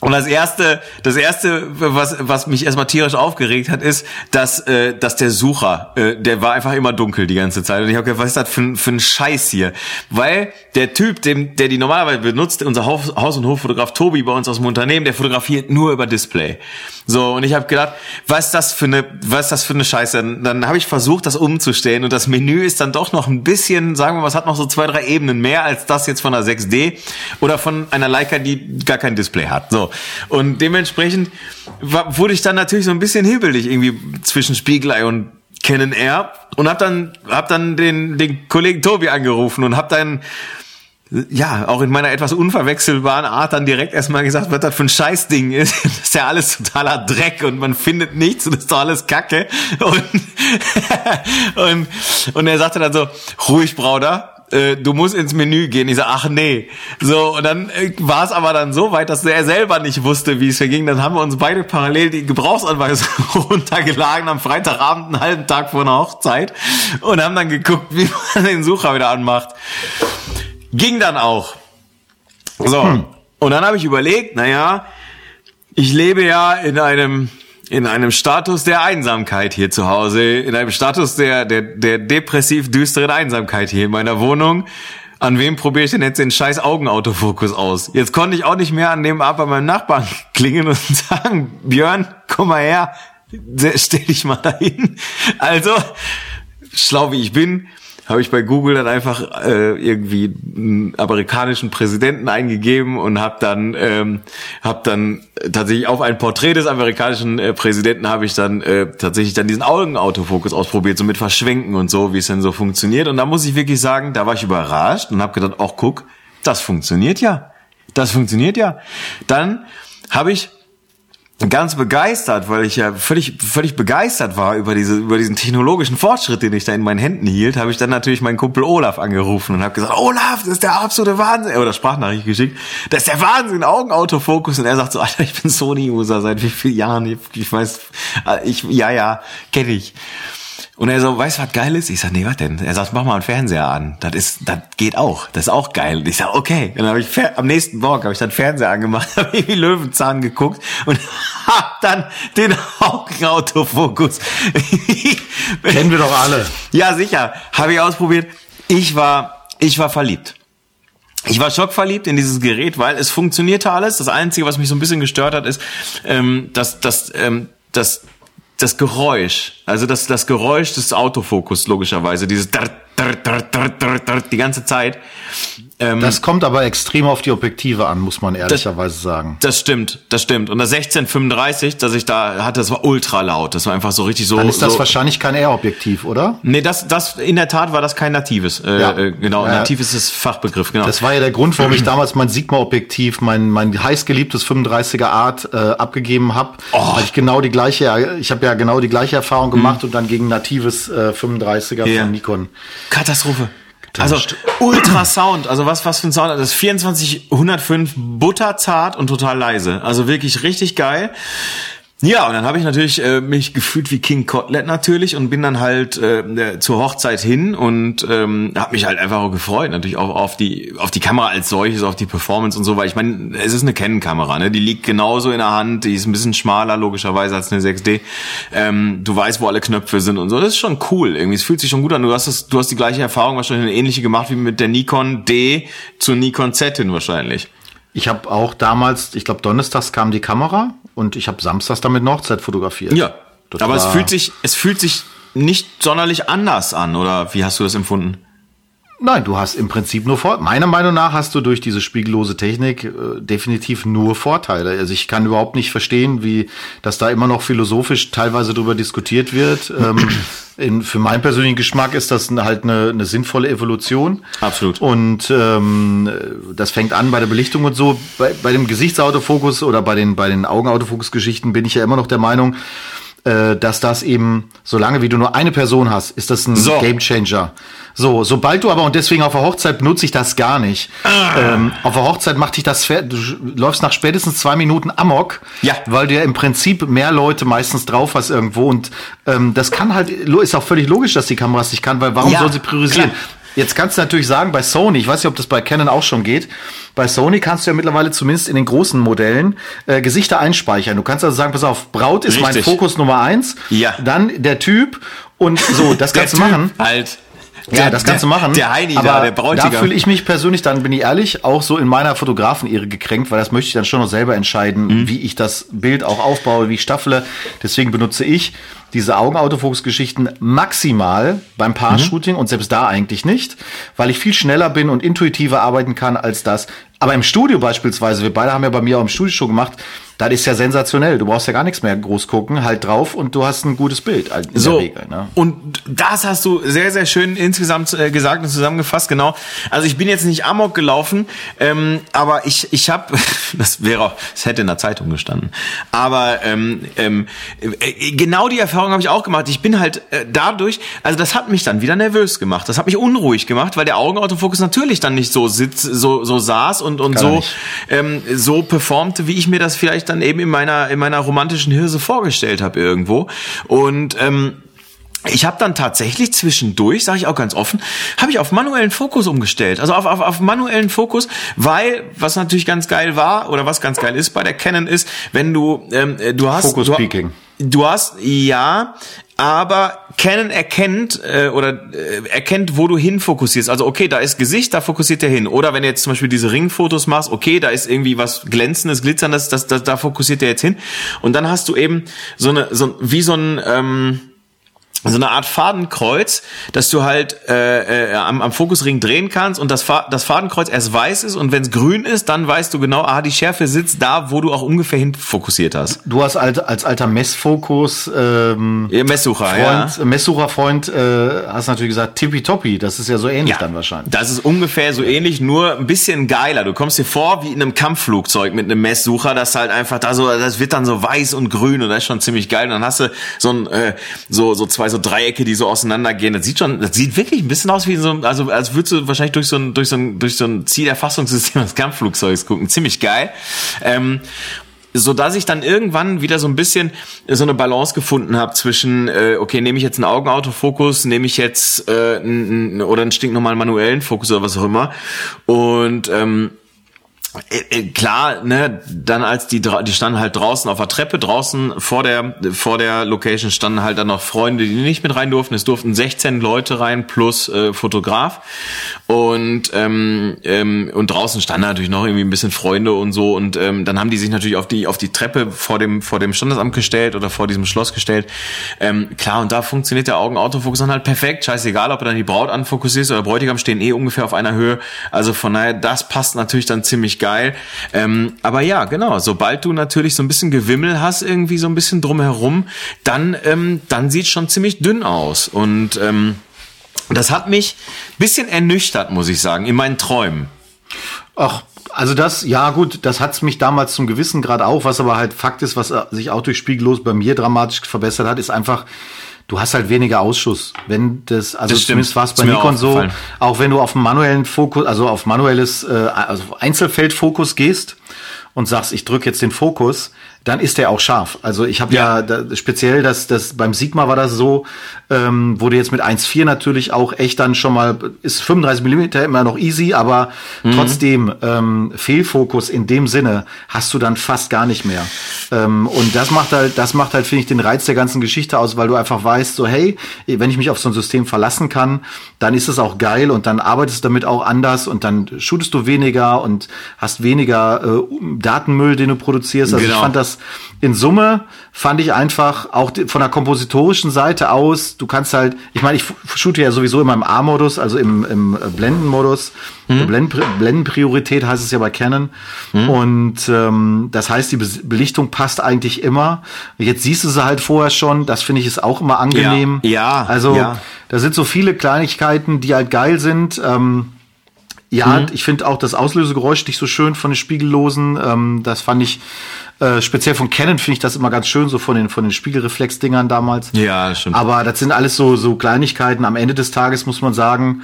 Und das erste, das erste, was, was mich erstmal tierisch aufgeregt hat, ist, dass, äh, dass der Sucher, äh, der war einfach immer dunkel die ganze Zeit. Und ich habe gedacht, was ist das für, für ein Scheiß hier? Weil der Typ, dem, der die normalerweise benutzt, unser Haus, Haus- und Hoffotograf Tobi bei uns aus dem Unternehmen, der fotografiert nur über Display. So, und ich habe gedacht, was ist das für eine, was ist das für eine Scheiße? Dann, dann habe ich versucht, das umzustellen und das Menü ist dann doch noch ein bisschen, sagen wir mal, es hat noch so zwei, drei Ebenen mehr als das jetzt von der 6D oder von einer Leica, die gar kein Display hat. So. Und dementsprechend wurde ich dann natürlich so ein bisschen hibbelig irgendwie zwischen Spiegelei und Canon R und hab dann hab dann den den Kollegen Tobi angerufen und hab dann ja, auch in meiner etwas unverwechselbaren Art dann direkt erstmal gesagt, was das für ein Scheißding ist. Das ist ja alles totaler Dreck und man findet nichts und das ist doch alles Kacke. Und, und, und er sagte dann so, ruhig, Brauder, äh, du musst ins Menü gehen. Ich so, ach nee. So, und dann äh, war es aber dann so weit, dass er selber nicht wusste, wie es verging. Dann haben wir uns beide parallel die Gebrauchsanweisung runtergeladen am Freitagabend, einen halben Tag vor einer Hochzeit und haben dann geguckt, wie man den Sucher wieder anmacht. Ging dann auch. So. Hm. Und dann habe ich überlegt, naja, ich lebe ja in einem in einem Status der Einsamkeit hier zu Hause, in einem Status der, der, der depressiv düsteren Einsamkeit hier in meiner Wohnung. An wem probiere ich denn jetzt den scheiß Augenautofokus aus? Jetzt konnte ich auch nicht mehr an dem Ab bei meinem Nachbarn klingen und sagen, Björn, komm mal her, stell dich mal dahin. Also, schlau wie ich bin, habe ich bei Google dann einfach äh, irgendwie einen amerikanischen Präsidenten eingegeben und habe dann ähm, habe dann tatsächlich auf ein Porträt des amerikanischen äh, Präsidenten habe ich dann äh, tatsächlich dann diesen Augenautofokus ausprobiert, so mit Verschwenken und so, wie es denn so funktioniert. Und da muss ich wirklich sagen, da war ich überrascht und habe gedacht, ach guck, das funktioniert ja, das funktioniert ja. Dann habe ich ganz begeistert, weil ich ja völlig völlig begeistert war über diese über diesen technologischen Fortschritt, den ich da in meinen Händen hielt, habe ich dann natürlich meinen Kumpel Olaf angerufen und habe gesagt, Olaf, das ist der absolute Wahnsinn, oder Sprachnachricht geschickt, das ist der Wahnsinn, Augenautofokus und er sagt so, Alter, ich bin Sony User seit wie vielen Jahren, ich, weiß, ich ja ja, kenne ich. Und er so, weißt du, was geil ist? Ich sag, nee, was denn? Er sagt, mach mal einen Fernseher an. Das ist, das geht auch. Das ist auch geil. Und ich sag, okay. Und dann habe ich am nächsten Morgen habe ich dann Fernseher angemacht, habe irgendwie Löwenzahn geguckt und hab dann den Augenautofokus. Kennen wir doch alle. Ja, sicher. Habe ich ausprobiert. Ich war Ich war verliebt. Ich war schockverliebt in dieses Gerät, weil es funktionierte alles. Das Einzige, was mich so ein bisschen gestört hat, ist, ähm, dass, dass, ähm, dass das Geräusch, also das, das Geräusch des Autofokus logischerweise, dieses die ganze Zeit. Ähm, das kommt aber extrem auf die Objektive an, muss man ehrlicherweise das, sagen. Das stimmt, das stimmt. Und das 1635, das ich da hatte, das war ultra laut. Das war einfach so richtig so. Dann ist das so, wahrscheinlich kein R-Objektiv, oder? Nee, das, das, in der Tat war das kein natives. Äh, ja. äh, genau, ja. nativ ist das Fachbegriff, genau. Das war ja der Grund, warum ich damals mein Sigma-Objektiv, mein, mein heißgeliebtes 35er Art äh, abgegeben habe. Oh. Weil ich genau die gleiche, ich habe ja genau die gleiche Erfahrung gemacht mhm. und dann gegen natives äh, 35er yeah. von Nikon. Katastrophe. Also Ultrasound, also was was für ein Sound, das ist 2405 butterzart und total leise. Also wirklich richtig geil. Ja, und dann habe ich natürlich äh, mich gefühlt wie King Kotlet natürlich und bin dann halt äh, zur Hochzeit hin und ähm, habe mich halt einfach auch gefreut, natürlich auch auf die auf die Kamera als solches, auf die Performance und so, weil ich meine, es ist eine Canon-Kamera, ne? Die liegt genauso in der Hand, die ist ein bisschen schmaler logischerweise als eine 6D. Ähm, du weißt, wo alle Knöpfe sind und so. Das ist schon cool. Irgendwie, es fühlt sich schon gut an. Du hast das, du hast die gleiche Erfahrung wahrscheinlich eine ähnliche gemacht wie mit der Nikon D zur Nikon Z hin wahrscheinlich. Ich habe auch damals, ich glaube donnerstags kam die Kamera und ich habe samstags damit noch Zeit fotografiert. Ja. Das aber es fühlt sich, es fühlt sich nicht sonderlich anders an, oder wie hast du das empfunden? Nein, du hast im Prinzip nur Vor meiner Meinung nach hast du durch diese spiegellose Technik äh, definitiv nur Vorteile. Also ich kann überhaupt nicht verstehen, wie dass da immer noch philosophisch teilweise darüber diskutiert wird. Ähm, in, für meinen persönlichen Geschmack ist das halt eine, eine sinnvolle Evolution. Absolut. Und ähm, das fängt an bei der Belichtung und so. Bei, bei dem Gesichtsautofokus oder bei den bei den Augenautofokus-Geschichten bin ich ja immer noch der Meinung, äh, dass das eben, solange wie du nur eine Person hast, ist das ein so. Gamechanger. So, sobald du aber, und deswegen auf der Hochzeit benutze ich das gar nicht. Ah. Ähm, auf der Hochzeit macht dich das, du läufst nach spätestens zwei Minuten amok, ja. weil du ja im Prinzip mehr Leute meistens drauf hast irgendwo. Und ähm, das kann halt, ist auch völlig logisch, dass die Kameras nicht kann, weil warum ja, soll sie priorisieren? Klar. Jetzt kannst du natürlich sagen, bei Sony, ich weiß nicht, ob das bei Canon auch schon geht, bei Sony kannst du ja mittlerweile zumindest in den großen Modellen äh, Gesichter einspeichern. Du kannst also sagen, pass auf, Braut ist Richtig. mein Fokus Nummer eins, ja. dann der Typ und so, das kannst du machen. Halt. Ja, das kannst du machen. Der Heini aber da, der Bräutigam. Da fühle ich mich persönlich, dann bin ich ehrlich, auch so in meiner Fotografen-Ehre gekränkt, weil das möchte ich dann schon noch selber entscheiden, mhm. wie ich das Bild auch aufbaue, wie ich staffele. Deswegen benutze ich diese Augenautofokus-Geschichten maximal beim Paar-Shooting mhm. und selbst da eigentlich nicht, weil ich viel schneller bin und intuitiver arbeiten kann als das. Aber im Studio beispielsweise, wir beide haben ja bei mir auch im Studio schon gemacht, das ist ja sensationell. Du brauchst ja gar nichts mehr groß gucken, halt drauf und du hast ein gutes Bild in so, der Regel. Ne? Und das hast du sehr, sehr schön insgesamt äh, gesagt und zusammengefasst, genau. Also ich bin jetzt nicht amok gelaufen, ähm, aber ich, ich habe, das wäre auch, es hätte in der Zeitung gestanden, aber ähm, ähm, äh, genau die Erfahrung habe ich auch gemacht. Ich bin halt äh, dadurch, also das hat mich dann wieder nervös gemacht. Das hat mich unruhig gemacht, weil der Augenautofokus natürlich dann nicht so sitzt, so, so saß und, und so, ähm, so performte, wie ich mir das vielleicht dann eben in meiner in meiner romantischen Hirse vorgestellt habe irgendwo und ähm, ich habe dann tatsächlich zwischendurch, sage ich auch ganz offen, habe ich auf manuellen Fokus umgestellt. Also auf, auf, auf manuellen Fokus, weil was natürlich ganz geil war oder was ganz geil ist bei der Canon ist, wenn du ähm, du hast Focus du, Peaking. Du hast ja, aber Canon erkennt äh, oder äh, erkennt, wo du hin fokussierst. Also okay, da ist Gesicht, da fokussiert er hin. Oder wenn du jetzt zum Beispiel diese Ringfotos machst, okay, da ist irgendwie was glänzendes, glitzerndes, das, das, da fokussiert er jetzt hin. Und dann hast du eben so eine so wie so ein ähm, so eine Art Fadenkreuz, dass du halt äh, äh, am, am Fokusring drehen kannst und das, Fa das Fadenkreuz erst weiß ist und wenn es grün ist, dann weißt du genau, ah, die Schärfe sitzt da, wo du auch ungefähr hin fokussiert hast. Du hast als, als alter Messfokus ähm, ja, Messsucher, Freund, ja. Messsucherfreund äh, hast natürlich gesagt, tippitoppi, das ist ja so ähnlich ja, dann wahrscheinlich. Das ist ungefähr so ähnlich, nur ein bisschen geiler. Du kommst dir vor wie in einem Kampfflugzeug mit einem Messsucher, das halt einfach da so, das wird dann so weiß und grün und das ist schon ziemlich geil. Und dann hast du so ein äh, so so zwei so Dreiecke, die so auseinandergehen. Das sieht schon, das sieht wirklich ein bisschen aus wie so also als würdest du wahrscheinlich durch so ein, durch so ein, durch so ein Zielerfassungssystem des Kampfflugzeugs gucken. Ziemlich geil. Ähm, so dass ich dann irgendwann wieder so ein bisschen so eine Balance gefunden habe zwischen äh, okay nehme ich jetzt einen Augenautofokus nehme ich jetzt äh, n, n, oder einen stinknormalen manuellen Fokus oder was auch immer und ähm, äh, äh, klar, ne, dann als die die standen halt draußen auf der Treppe, draußen vor der vor der Location standen halt dann noch Freunde, die nicht mit rein durften. Es durften 16 Leute rein plus äh, Fotograf und ähm, ähm, und draußen standen natürlich noch irgendwie ein bisschen Freunde und so und ähm, dann haben die sich natürlich auf die auf die Treppe vor dem vor dem Standesamt gestellt oder vor diesem Schloss gestellt. Ähm, klar und da funktioniert der Augenautofokus dann halt perfekt. Scheißegal, ob er dann die Braut anfokussierst oder Bräutigam stehen eh ungefähr auf einer Höhe. Also von daher das passt natürlich dann ziemlich geil. Ähm, aber ja, genau, sobald du natürlich so ein bisschen Gewimmel hast, irgendwie so ein bisschen drumherum, dann, ähm, dann sieht schon ziemlich dünn aus. Und ähm, das hat mich bisschen ernüchtert, muss ich sagen, in meinen Träumen. Ach, also das, ja gut, das hat's mich damals zum gewissen Grad auch, was aber halt Fakt ist, was sich auch durch Spiegellos bei mir dramatisch verbessert hat, ist einfach, du hast halt weniger Ausschuss. Wenn das, also das zumindest war es bei Nikon so, auch wenn du auf manuellen Fokus, also auf manuelles, äh, also Einzelfeldfokus gehst und sagst, ich drücke jetzt den Fokus, dann ist der auch scharf. Also ich habe ja, ja da, speziell das, das beim Sigma war das so, ähm, wurde jetzt mit 1.4 natürlich auch echt dann schon mal, ist 35 Millimeter immer noch easy, aber mhm. trotzdem ähm, Fehlfokus in dem Sinne hast du dann fast gar nicht mehr. Ähm, und das macht halt, das macht halt, finde ich, den Reiz der ganzen Geschichte aus, weil du einfach weißt, so hey, wenn ich mich auf so ein System verlassen kann, dann ist es auch geil und dann arbeitest du damit auch anders und dann shootest du weniger und hast weniger äh, Datenmüll, den du produzierst. Also genau. ich fand das in Summe fand ich einfach auch von der kompositorischen Seite aus, du kannst halt, ich meine, ich shoote ja sowieso immer im A-Modus, also im, im Blendenmodus. Mhm. Blenden, Blendenpriorität heißt es ja bei Canon. Mhm. Und ähm, das heißt, die Belichtung passt eigentlich immer. Jetzt siehst du sie halt vorher schon, das finde ich ist auch immer angenehm. Ja, ja also ja. da sind so viele Kleinigkeiten, die halt geil sind. Ähm, ja, mhm. ich finde auch das Auslösegeräusch nicht so schön von den Spiegellosen. Ähm, das fand ich äh, speziell von Canon finde ich das immer ganz schön, so von den, von den Spiegelreflex-Dingern damals. Ja, stimmt. Aber das sind alles so, so Kleinigkeiten. Am Ende des Tages muss man sagen,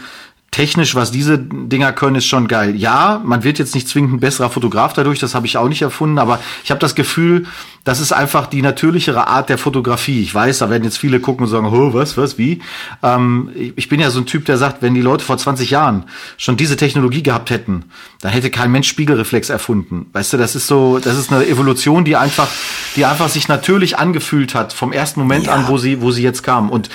technisch, was diese Dinger können, ist schon geil. Ja, man wird jetzt nicht zwingend ein besserer Fotograf dadurch, das habe ich auch nicht erfunden, aber ich habe das Gefühl, das ist einfach die natürlichere Art der Fotografie. Ich weiß, da werden jetzt viele gucken und sagen, oh, was, was, wie? Ähm, ich bin ja so ein Typ, der sagt, wenn die Leute vor 20 Jahren schon diese Technologie gehabt hätten, dann hätte kein Mensch Spiegelreflex erfunden. Weißt du, das ist so, das ist eine Evolution, die einfach, die einfach sich natürlich angefühlt hat vom ersten Moment ja. an, wo sie, wo sie jetzt kam. Und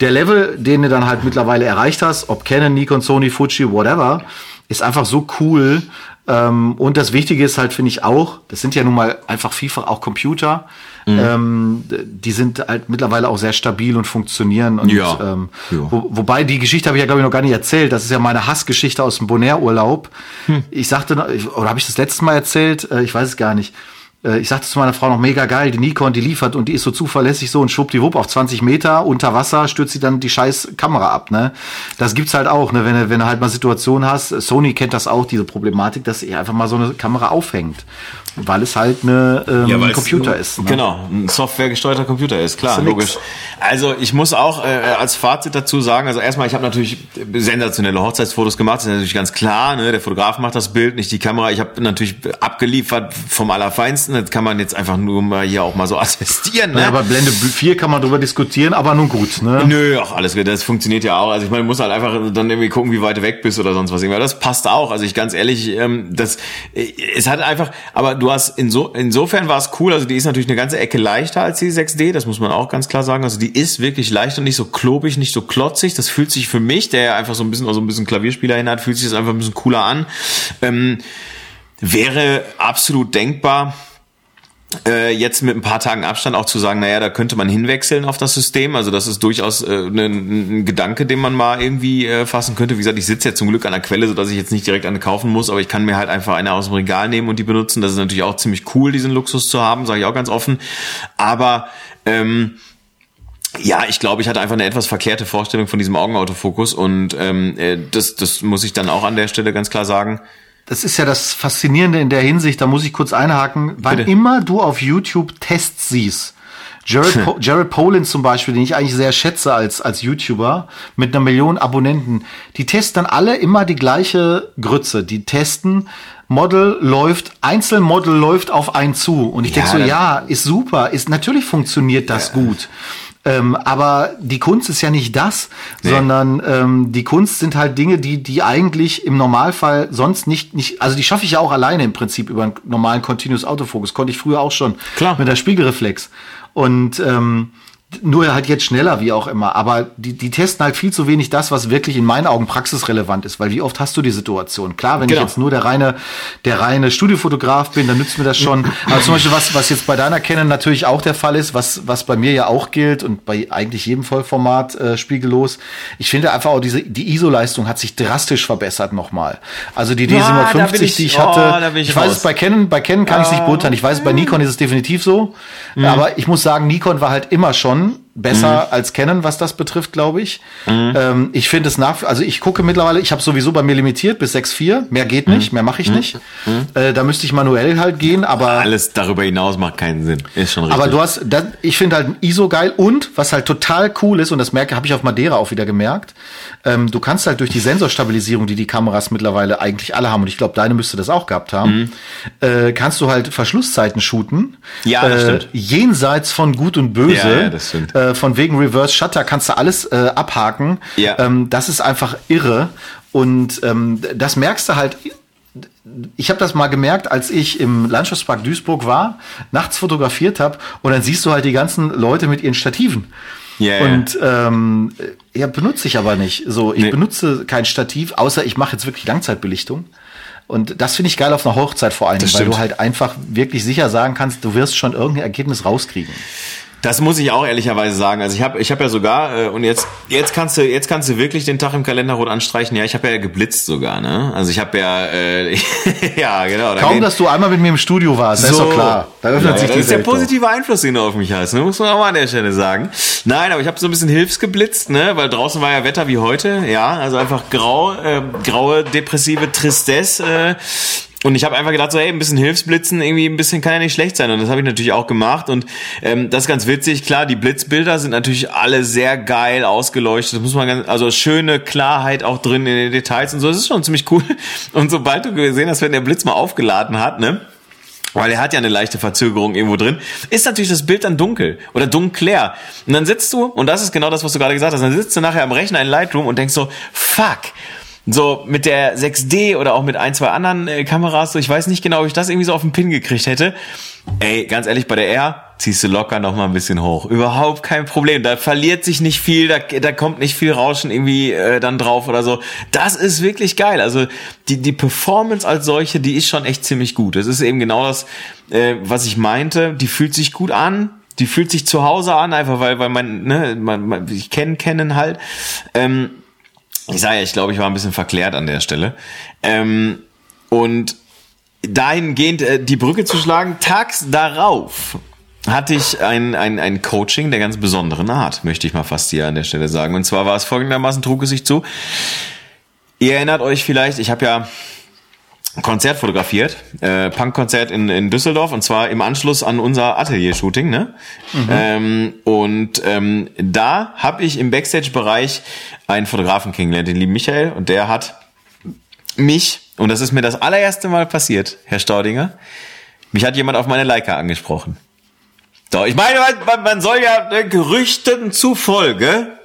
der Level, den du dann halt mittlerweile erreicht hast, ob Canon, Nikon, Sony, Fuji, whatever, ist einfach so cool. Ähm, und das Wichtige ist halt, finde ich auch, das sind ja nun mal einfach vielfach auch Computer. Mhm. Ähm, die sind halt mittlerweile auch sehr stabil und funktionieren. Und, ja. Ähm, ja. Wo, wobei die Geschichte habe ich ja, glaube ich, noch gar nicht erzählt. Das ist ja meine Hassgeschichte aus dem Bonaire-Urlaub. Hm. Ich sagte, oder habe ich das letztes Mal erzählt? Äh, ich weiß es gar nicht äh, ich sagte zu meiner Frau noch mega geil, die Nikon, die liefert und die ist so zuverlässig so und schwuppdiwupp auf 20 Meter unter Wasser stürzt sie dann die scheiß Kamera ab, ne? Das gibt's halt auch, ne? Wenn wenn du halt mal Situationen hast, Sony kennt das auch, diese Problematik, dass sie einfach mal so eine Kamera aufhängt weil es halt eine ähm, ja, Computer ist. Ne? Genau, ein softwaregesteuerter Computer ist, klar, ist logisch. Also ich muss auch äh, als Fazit dazu sagen, also erstmal, ich habe natürlich sensationelle Hochzeitsfotos gemacht, das ist natürlich ganz klar, ne? der Fotograf macht das Bild, nicht die Kamera. Ich habe natürlich abgeliefert vom Allerfeinsten, das kann man jetzt einfach nur mal hier auch mal so attestieren. Ne? Ja, aber Blende 4 kann man drüber diskutieren, aber nun gut. Ne? Nö, ach alles gut, das funktioniert ja auch. Also ich meine, muss halt einfach dann irgendwie gucken, wie weit du weg bist oder sonst was. Das passt auch. Also ich ganz ehrlich, ähm, das äh, es hat einfach, aber du du hast inso, insofern war es cool, also die ist natürlich eine ganze Ecke leichter als die 6D, das muss man auch ganz klar sagen. Also die ist wirklich leichter, nicht so klobig, nicht so klotzig. Das fühlt sich für mich, der ja einfach so ein bisschen, also ein bisschen Klavierspieler hin hat, fühlt sich das einfach ein bisschen cooler an. Ähm, wäre absolut denkbar äh, jetzt mit ein paar Tagen Abstand auch zu sagen, naja, da könnte man hinwechseln auf das System. Also das ist durchaus äh, ein, ein Gedanke, den man mal irgendwie äh, fassen könnte. Wie gesagt, ich sitze jetzt zum Glück an der Quelle, sodass ich jetzt nicht direkt eine kaufen muss, aber ich kann mir halt einfach eine aus dem Regal nehmen und die benutzen. Das ist natürlich auch ziemlich cool, diesen Luxus zu haben, sage ich auch ganz offen. Aber ähm, ja, ich glaube, ich hatte einfach eine etwas verkehrte Vorstellung von diesem Augenautofokus und ähm, äh, das, das muss ich dann auch an der Stelle ganz klar sagen das ist ja das Faszinierende in der Hinsicht, da muss ich kurz einhaken, wann Bitte. immer du auf YouTube Tests siehst, Jared, po Jared Polin zum Beispiel, den ich eigentlich sehr schätze als, als YouTuber, mit einer Million Abonnenten, die testen dann alle immer die gleiche Grütze. Die testen, Model läuft, Einzelmodel läuft auf einen zu. Und ich ja, denke so, ja, ist super, ist, natürlich funktioniert das ja. gut. Ähm, aber die Kunst ist ja nicht das, nee. sondern ähm, die Kunst sind halt Dinge, die, die eigentlich im Normalfall sonst nicht, nicht, also die schaffe ich ja auch alleine im Prinzip über einen normalen Continuous Autofokus. Konnte ich früher auch schon. Klar. Mit der Spiegelreflex. Und ähm, nur halt jetzt schneller, wie auch immer. Aber die, die testen halt viel zu wenig das, was wirklich in meinen Augen praxisrelevant ist. Weil wie oft hast du die Situation? Klar, wenn genau. ich jetzt nur der reine, der reine Studiofotograf bin, dann nützt mir das schon. Aber zum Beispiel, was, was jetzt bei deiner Canon natürlich auch der Fall ist, was, was bei mir ja auch gilt und bei eigentlich jedem Vollformat äh, spiegellos. Ich finde einfach auch diese, die ISO-Leistung hat sich drastisch verbessert nochmal. Also die D750, ja, ich, die ich hatte. Oh, ich, ich weiß es bei Canon, bei Canon kann ja. ich es nicht beurteilen. Ich weiß es bei Nikon ist es definitiv so. Mhm. Aber ich muss sagen, Nikon war halt immer schon besser mhm. als Canon, was das betrifft, glaube ich. Mhm. Ähm, ich finde es nach, also ich gucke mittlerweile, ich habe sowieso bei mir limitiert bis 6,4, mehr geht nicht, mhm. mehr mache ich mhm. nicht. Mhm. Äh, da müsste ich manuell halt gehen, aber alles darüber hinaus macht keinen Sinn, ist schon richtig. Aber du hast, das, ich finde halt ISO geil und was halt total cool ist und das merke, habe ich auf Madeira auch wieder gemerkt. Ähm, du kannst halt durch die Sensorstabilisierung, die die Kameras mittlerweile eigentlich alle haben und ich glaube, deine müsste das auch gehabt haben, mhm. äh, kannst du halt Verschlusszeiten shooten. Ja, das äh, stimmt. Jenseits von Gut und Böse. Ja, ja das stimmt. Äh, äh, von wegen Reverse Shutter kannst du alles äh, abhaken. Ja. Ähm, das ist einfach irre. Und ähm, das merkst du halt ich habe das mal gemerkt, als ich im Landschaftspark Duisburg war, nachts fotografiert habe und dann siehst du halt die ganzen Leute mit ihren Stativen. Yeah, und ähm, ja, benutze ich aber nicht. So, ich nee. benutze kein Stativ, außer ich mache jetzt wirklich Langzeitbelichtung. Und das finde ich geil auf einer Hochzeit vor allem, weil du halt einfach wirklich sicher sagen kannst, du wirst schon irgendein Ergebnis rauskriegen. Das muss ich auch ehrlicherweise sagen. Also ich habe ich hab ja sogar äh, und jetzt jetzt kannst du jetzt kannst du wirklich den Tag im Kalender rot anstreichen. Ja, ich habe ja geblitzt sogar, ne? Also ich habe ja äh, ja genau. Kaum, dass du einmal mit mir im Studio warst, so, ist doch klar. Da öffnet ja, sich das ist der positive Einfluss, den du auf mich hast. Ne? Muss man auch mal an der Stelle sagen. Nein, aber ich habe so ein bisschen hilfsgeblitzt, ne? Weil draußen war ja Wetter wie heute. Ja, also einfach grau, äh, graue depressive Tristesse. Äh, und ich habe einfach gedacht, so, hey, ein bisschen Hilfsblitzen, irgendwie ein bisschen kann ja nicht schlecht sein. Und das habe ich natürlich auch gemacht. Und ähm, das ist ganz witzig. Klar, die Blitzbilder sind natürlich alle sehr geil ausgeleuchtet. Das muss man ganz, also schöne Klarheit auch drin in den Details und so. Das ist schon ziemlich cool. Und sobald du gesehen hast, wenn der Blitz mal aufgeladen hat, ne? weil er hat ja eine leichte Verzögerung irgendwo drin, ist natürlich das Bild dann dunkel oder dunkler. Und dann sitzt du, und das ist genau das, was du gerade gesagt hast, dann sitzt du nachher am Rechner in Lightroom und denkst so, fuck, so mit der 6D oder auch mit ein, zwei anderen äh, Kameras, so ich weiß nicht genau, ob ich das irgendwie so auf den Pin gekriegt hätte. Ey, ganz ehrlich, bei der R ziehst du locker noch mal ein bisschen hoch. Überhaupt kein Problem. Da verliert sich nicht viel, da, da kommt nicht viel Rauschen irgendwie äh, dann drauf oder so. Das ist wirklich geil. Also die, die Performance als solche, die ist schon echt ziemlich gut. Das ist eben genau das, äh, was ich meinte. Die fühlt sich gut an. Die fühlt sich zu Hause an, einfach weil, weil man, ne, man, man ich kenne kennen halt. Ähm, ich sage ja, ich glaube, ich war ein bisschen verklärt an der Stelle. Ähm, und dahingehend äh, die Brücke zu schlagen, tags darauf hatte ich ein, ein, ein Coaching der ganz besonderen Art, möchte ich mal fast hier an der Stelle sagen. Und zwar war es folgendermaßen, trug es sich zu. Ihr erinnert euch vielleicht, ich habe ja Konzert fotografiert, äh, Punkkonzert in, in Düsseldorf und zwar im Anschluss an unser Atelier-Shooting. Ne? Mhm. Ähm, und ähm, da habe ich im Backstage-Bereich einen Fotografen kennengelernt, den lieben Michael, und der hat mich, und das ist mir das allererste Mal passiert, Herr Staudinger, mich hat jemand auf meine Leica angesprochen. Doch, ich meine, man, man soll ja ne, Gerüchten zufolge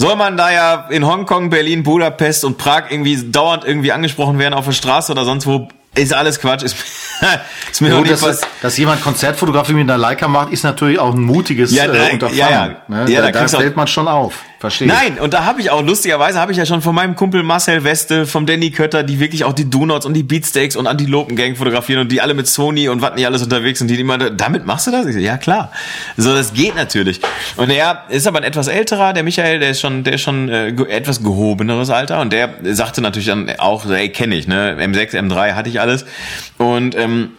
soll man da ja in Hongkong, Berlin, Budapest und Prag irgendwie dauernd irgendwie angesprochen werden auf der Straße oder sonst wo, ist alles Quatsch. Ist, ist mir gut, dass, dass jemand Konzertfotografie mit einer Leica macht, ist natürlich auch ein mutiges ja, äh, Unterfangen. Ja, ja. Ne? ja da, da, da stellt man schon auf. Verstehe. Nein, und da habe ich auch, lustigerweise habe ich ja schon von meinem Kumpel Marcel Weste, vom Danny Kötter, die wirklich auch die Donuts und die Beatsteaks und Antilopen Gang fotografieren und die alle mit Sony und was nicht alles unterwegs sind, die immer, damit machst du das? Ich so, ja klar. So, das geht natürlich. Und er ist aber ein etwas älterer, der Michael, der ist schon, der ist schon äh, etwas gehobeneres Alter und der sagte natürlich dann auch, ey, kenne ich, ne, M6, M3 hatte ich alles und ähm,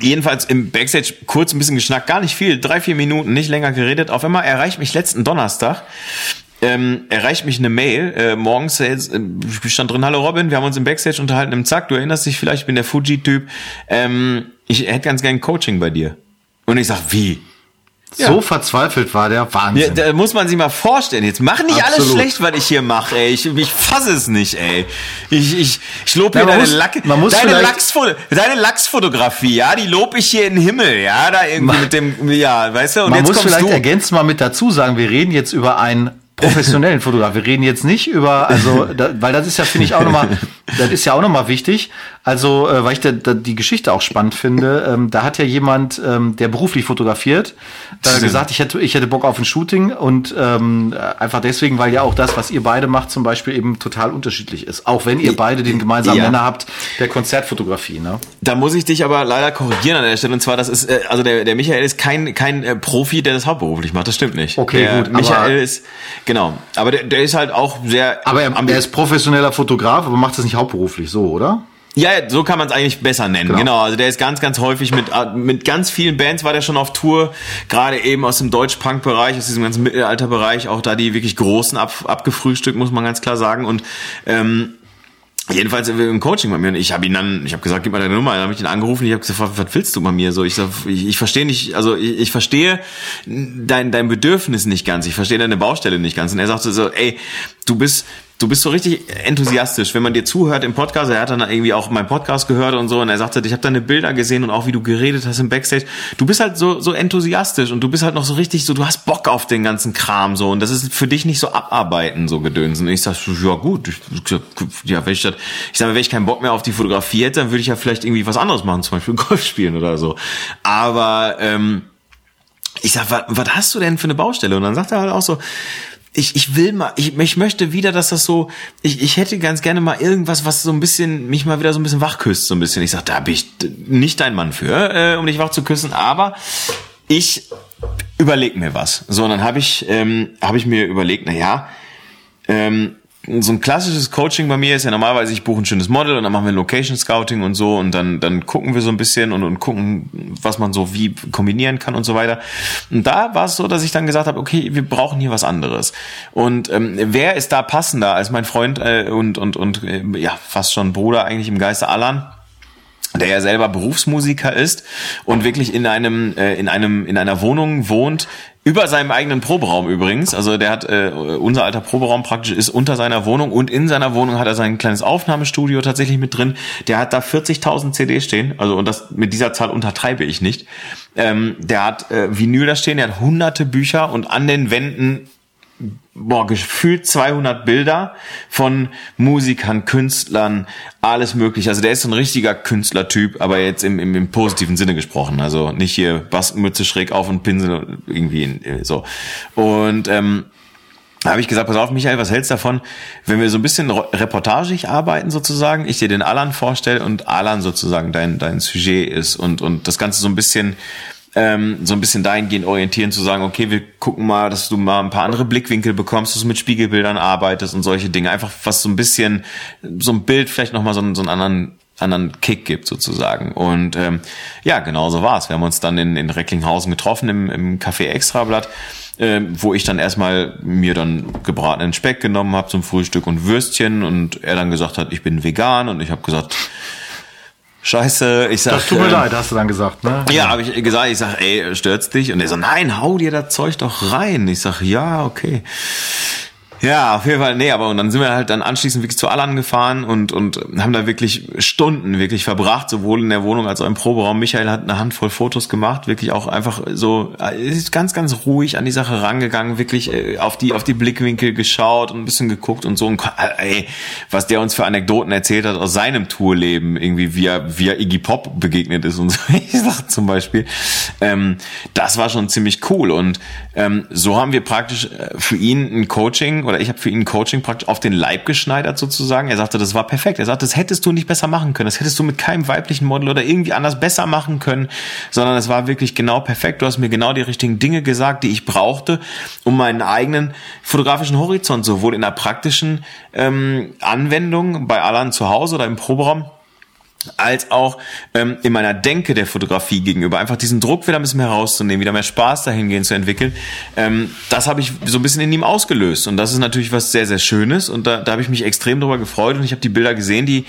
jedenfalls im Backstage kurz ein bisschen geschnackt, gar nicht viel, drei, vier Minuten, nicht länger geredet. Auf einmal erreicht mich letzten Donnerstag, ähm, erreicht mich eine Mail, äh, morgens äh, stand drin, hallo Robin, wir haben uns im Backstage unterhalten im Zack, du erinnerst dich vielleicht, ich bin der Fuji-Typ, ähm, ich hätte ganz gern Coaching bei dir. Und ich sag, wie? So ja. verzweifelt war der Wahnsinn. Ja, da muss man sich mal vorstellen. Jetzt mach nicht Absolut. alles schlecht, was ich hier mache, ey. Ich, ich fasse es nicht, ey. Ich, ich, ich lob hier ja, deine, muss, Lack, deine, Lachsfoto, deine Lachsfotografie, ja, die lob ich hier in den Himmel, ja, da irgendwie man, mit dem, ja, weißt du, und man jetzt muss vielleicht du. ergänzen mal mit dazu sagen, wir reden jetzt über ein professionellen Fotograf. Wir reden jetzt nicht über, also, da, weil das ist ja, finde ich auch nochmal, das ist ja auch nochmal wichtig. Also, äh, weil ich da, da die Geschichte auch spannend finde. Ähm, da hat ja jemand, ähm, der beruflich fotografiert, äh, gesagt, ich hätte, ich hätte Bock auf ein Shooting und ähm, einfach deswegen, weil ja auch das, was ihr beide macht, zum Beispiel eben total unterschiedlich ist. Auch wenn ihr beide den gemeinsamen ja. Nenner habt, der Konzertfotografie. Ne? Da muss ich dich aber leider korrigieren an der Stelle. Und zwar, das ist, äh, also der, der Michael ist kein, kein äh, Profi, der das hauptberuflich macht. Das stimmt nicht. Okay, der gut. Michael ist, genau. Aber der, der ist halt auch sehr. Aber er, er ist professioneller Fotograf, aber macht das nicht hauptberuflich so, oder? Ja, so kann man es eigentlich besser nennen. Genau. genau. Also der ist ganz, ganz häufig mit äh, mit ganz vielen Bands war der schon auf Tour, gerade eben aus dem Deutsch-Punk-Bereich, aus diesem ganzen Mittelalter-Bereich, auch da die wirklich großen ab, abgefrühstückt, muss man ganz klar sagen. Und ähm, Jedenfalls im Coaching bei mir und ich habe ihn dann, ich habe gesagt, gib mal deine Nummer, dann habe ich ihn angerufen, ich habe gesagt, was, willst du bei mir? So? Ich sag, ich, ich verstehe nicht, also ich, ich verstehe dein dein Bedürfnis nicht ganz, ich verstehe deine Baustelle nicht ganz. Und er sagte so, ey, du bist du bist so richtig enthusiastisch, wenn man dir zuhört im Podcast. Er hat dann irgendwie auch meinen Podcast gehört und so und er sagte, ich habe deine Bilder gesehen und auch wie du geredet hast im Backstage. Du bist halt so so enthusiastisch und du bist halt noch so richtig so, du hast Bock auf den ganzen Kram so und das ist für dich nicht so abarbeiten so gedönsen. Und ich sag, ja gut, ja wenn ich das, ich sag, wenn ich keinen Bock mehr auf die Fotografie hätte, dann würde ich ja vielleicht irgendwie was anderes machen, zum Beispiel Golf spielen oder so. Aber ähm, ich sag, was, was hast du denn für eine Baustelle? Und dann sagt er halt auch so, ich, ich will mal, ich, ich möchte wieder, dass das so, ich, ich hätte ganz gerne mal irgendwas, was so ein bisschen, mich mal wieder so ein bisschen wach küsst, so ein bisschen. Ich sag, da bin ich nicht dein Mann für, äh, um dich wach zu küssen, aber ich überleg mir was. So, und dann habe ich, ähm, hab ich mir überlegt, na ja, ähm, so ein klassisches Coaching bei mir ist ja normalerweise, ich buche ein schönes Model und dann machen wir Location Scouting und so und dann, dann gucken wir so ein bisschen und, und gucken, was man so wie kombinieren kann und so weiter. Und da war es so, dass ich dann gesagt habe, okay, wir brauchen hier was anderes. Und ähm, wer ist da passender als mein Freund äh, und, und, und äh, ja, fast schon Bruder eigentlich im Geiste Alan? der ja selber Berufsmusiker ist und wirklich in einem äh, in einem in einer Wohnung wohnt über seinem eigenen Proberaum übrigens. Also der hat äh, unser alter Proberaum praktisch ist unter seiner Wohnung und in seiner Wohnung hat er sein kleines Aufnahmestudio tatsächlich mit drin. Der hat da 40.000 CDs stehen. Also und das mit dieser Zahl untertreibe ich nicht. Ähm, der hat äh, Vinyl da stehen. Der hat hunderte Bücher und an den Wänden boah, gefühlt 200 Bilder von Musikern, Künstlern, alles mögliche. Also der ist so ein richtiger Künstlertyp, aber jetzt im, im, im positiven Sinne gesprochen. Also nicht hier Bastenmütze schräg auf und Pinsel irgendwie in, so. Und ähm, da habe ich gesagt, pass auf, Michael, was hältst du davon, wenn wir so ein bisschen reportagig arbeiten sozusagen, ich dir den Alan vorstelle und Alan sozusagen dein, dein Sujet ist und, und das Ganze so ein bisschen ähm, so ein bisschen dahingehend orientieren, zu sagen, okay, wir gucken mal, dass du mal ein paar andere Blickwinkel bekommst, dass du mit Spiegelbildern arbeitest und solche Dinge. Einfach was so ein bisschen, so ein Bild vielleicht nochmal so, so einen anderen anderen Kick gibt sozusagen. Und ähm, ja, genau so war's. Wir haben uns dann in, in Recklinghausen getroffen im, im Café Extrablatt, äh, wo ich dann erstmal mir dann gebratenen Speck genommen habe zum Frühstück und Würstchen und er dann gesagt hat, ich bin vegan und ich habe gesagt, Scheiße, ich sag. Das tut mir äh, leid, hast du dann gesagt, ne? Ja, habe ich gesagt, ich sag, ey, stört's dich? Und er so, nein, hau dir das Zeug doch rein. Ich sag, ja, okay. Ja, auf jeden Fall, nee, aber und dann sind wir halt dann anschließend wirklich zu Allan gefahren und, und haben da wirklich Stunden wirklich verbracht, sowohl in der Wohnung als auch im Proberaum. Michael hat eine Handvoll Fotos gemacht, wirklich auch einfach so, ist ganz, ganz ruhig an die Sache rangegangen, wirklich äh, auf die, auf die Blickwinkel geschaut und ein bisschen geguckt und so. Und ey, was der uns für Anekdoten erzählt hat aus seinem Tourleben, irgendwie, wie er, wie er Iggy Pop begegnet ist und so. Ich sag zum Beispiel, ähm, das war schon ziemlich cool. Und ähm, so haben wir praktisch äh, für ihn ein Coaching oder ich habe für ihn Coaching praktisch auf den Leib geschneidert sozusagen. Er sagte, das war perfekt. Er sagte, das hättest du nicht besser machen können. Das hättest du mit keinem weiblichen Model oder irgendwie anders besser machen können, sondern es war wirklich genau perfekt. Du hast mir genau die richtigen Dinge gesagt, die ich brauchte, um meinen eigenen fotografischen Horizont sowohl in der praktischen ähm, Anwendung bei Alan zu Hause oder im Proberaum als auch ähm, in meiner Denke der Fotografie gegenüber. Einfach diesen Druck wieder ein bisschen herauszunehmen, wieder mehr Spaß dahingehend zu entwickeln. Ähm, das habe ich so ein bisschen in ihm ausgelöst. Und das ist natürlich was sehr, sehr Schönes. Und da, da habe ich mich extrem drüber gefreut. Und ich habe die Bilder gesehen, die,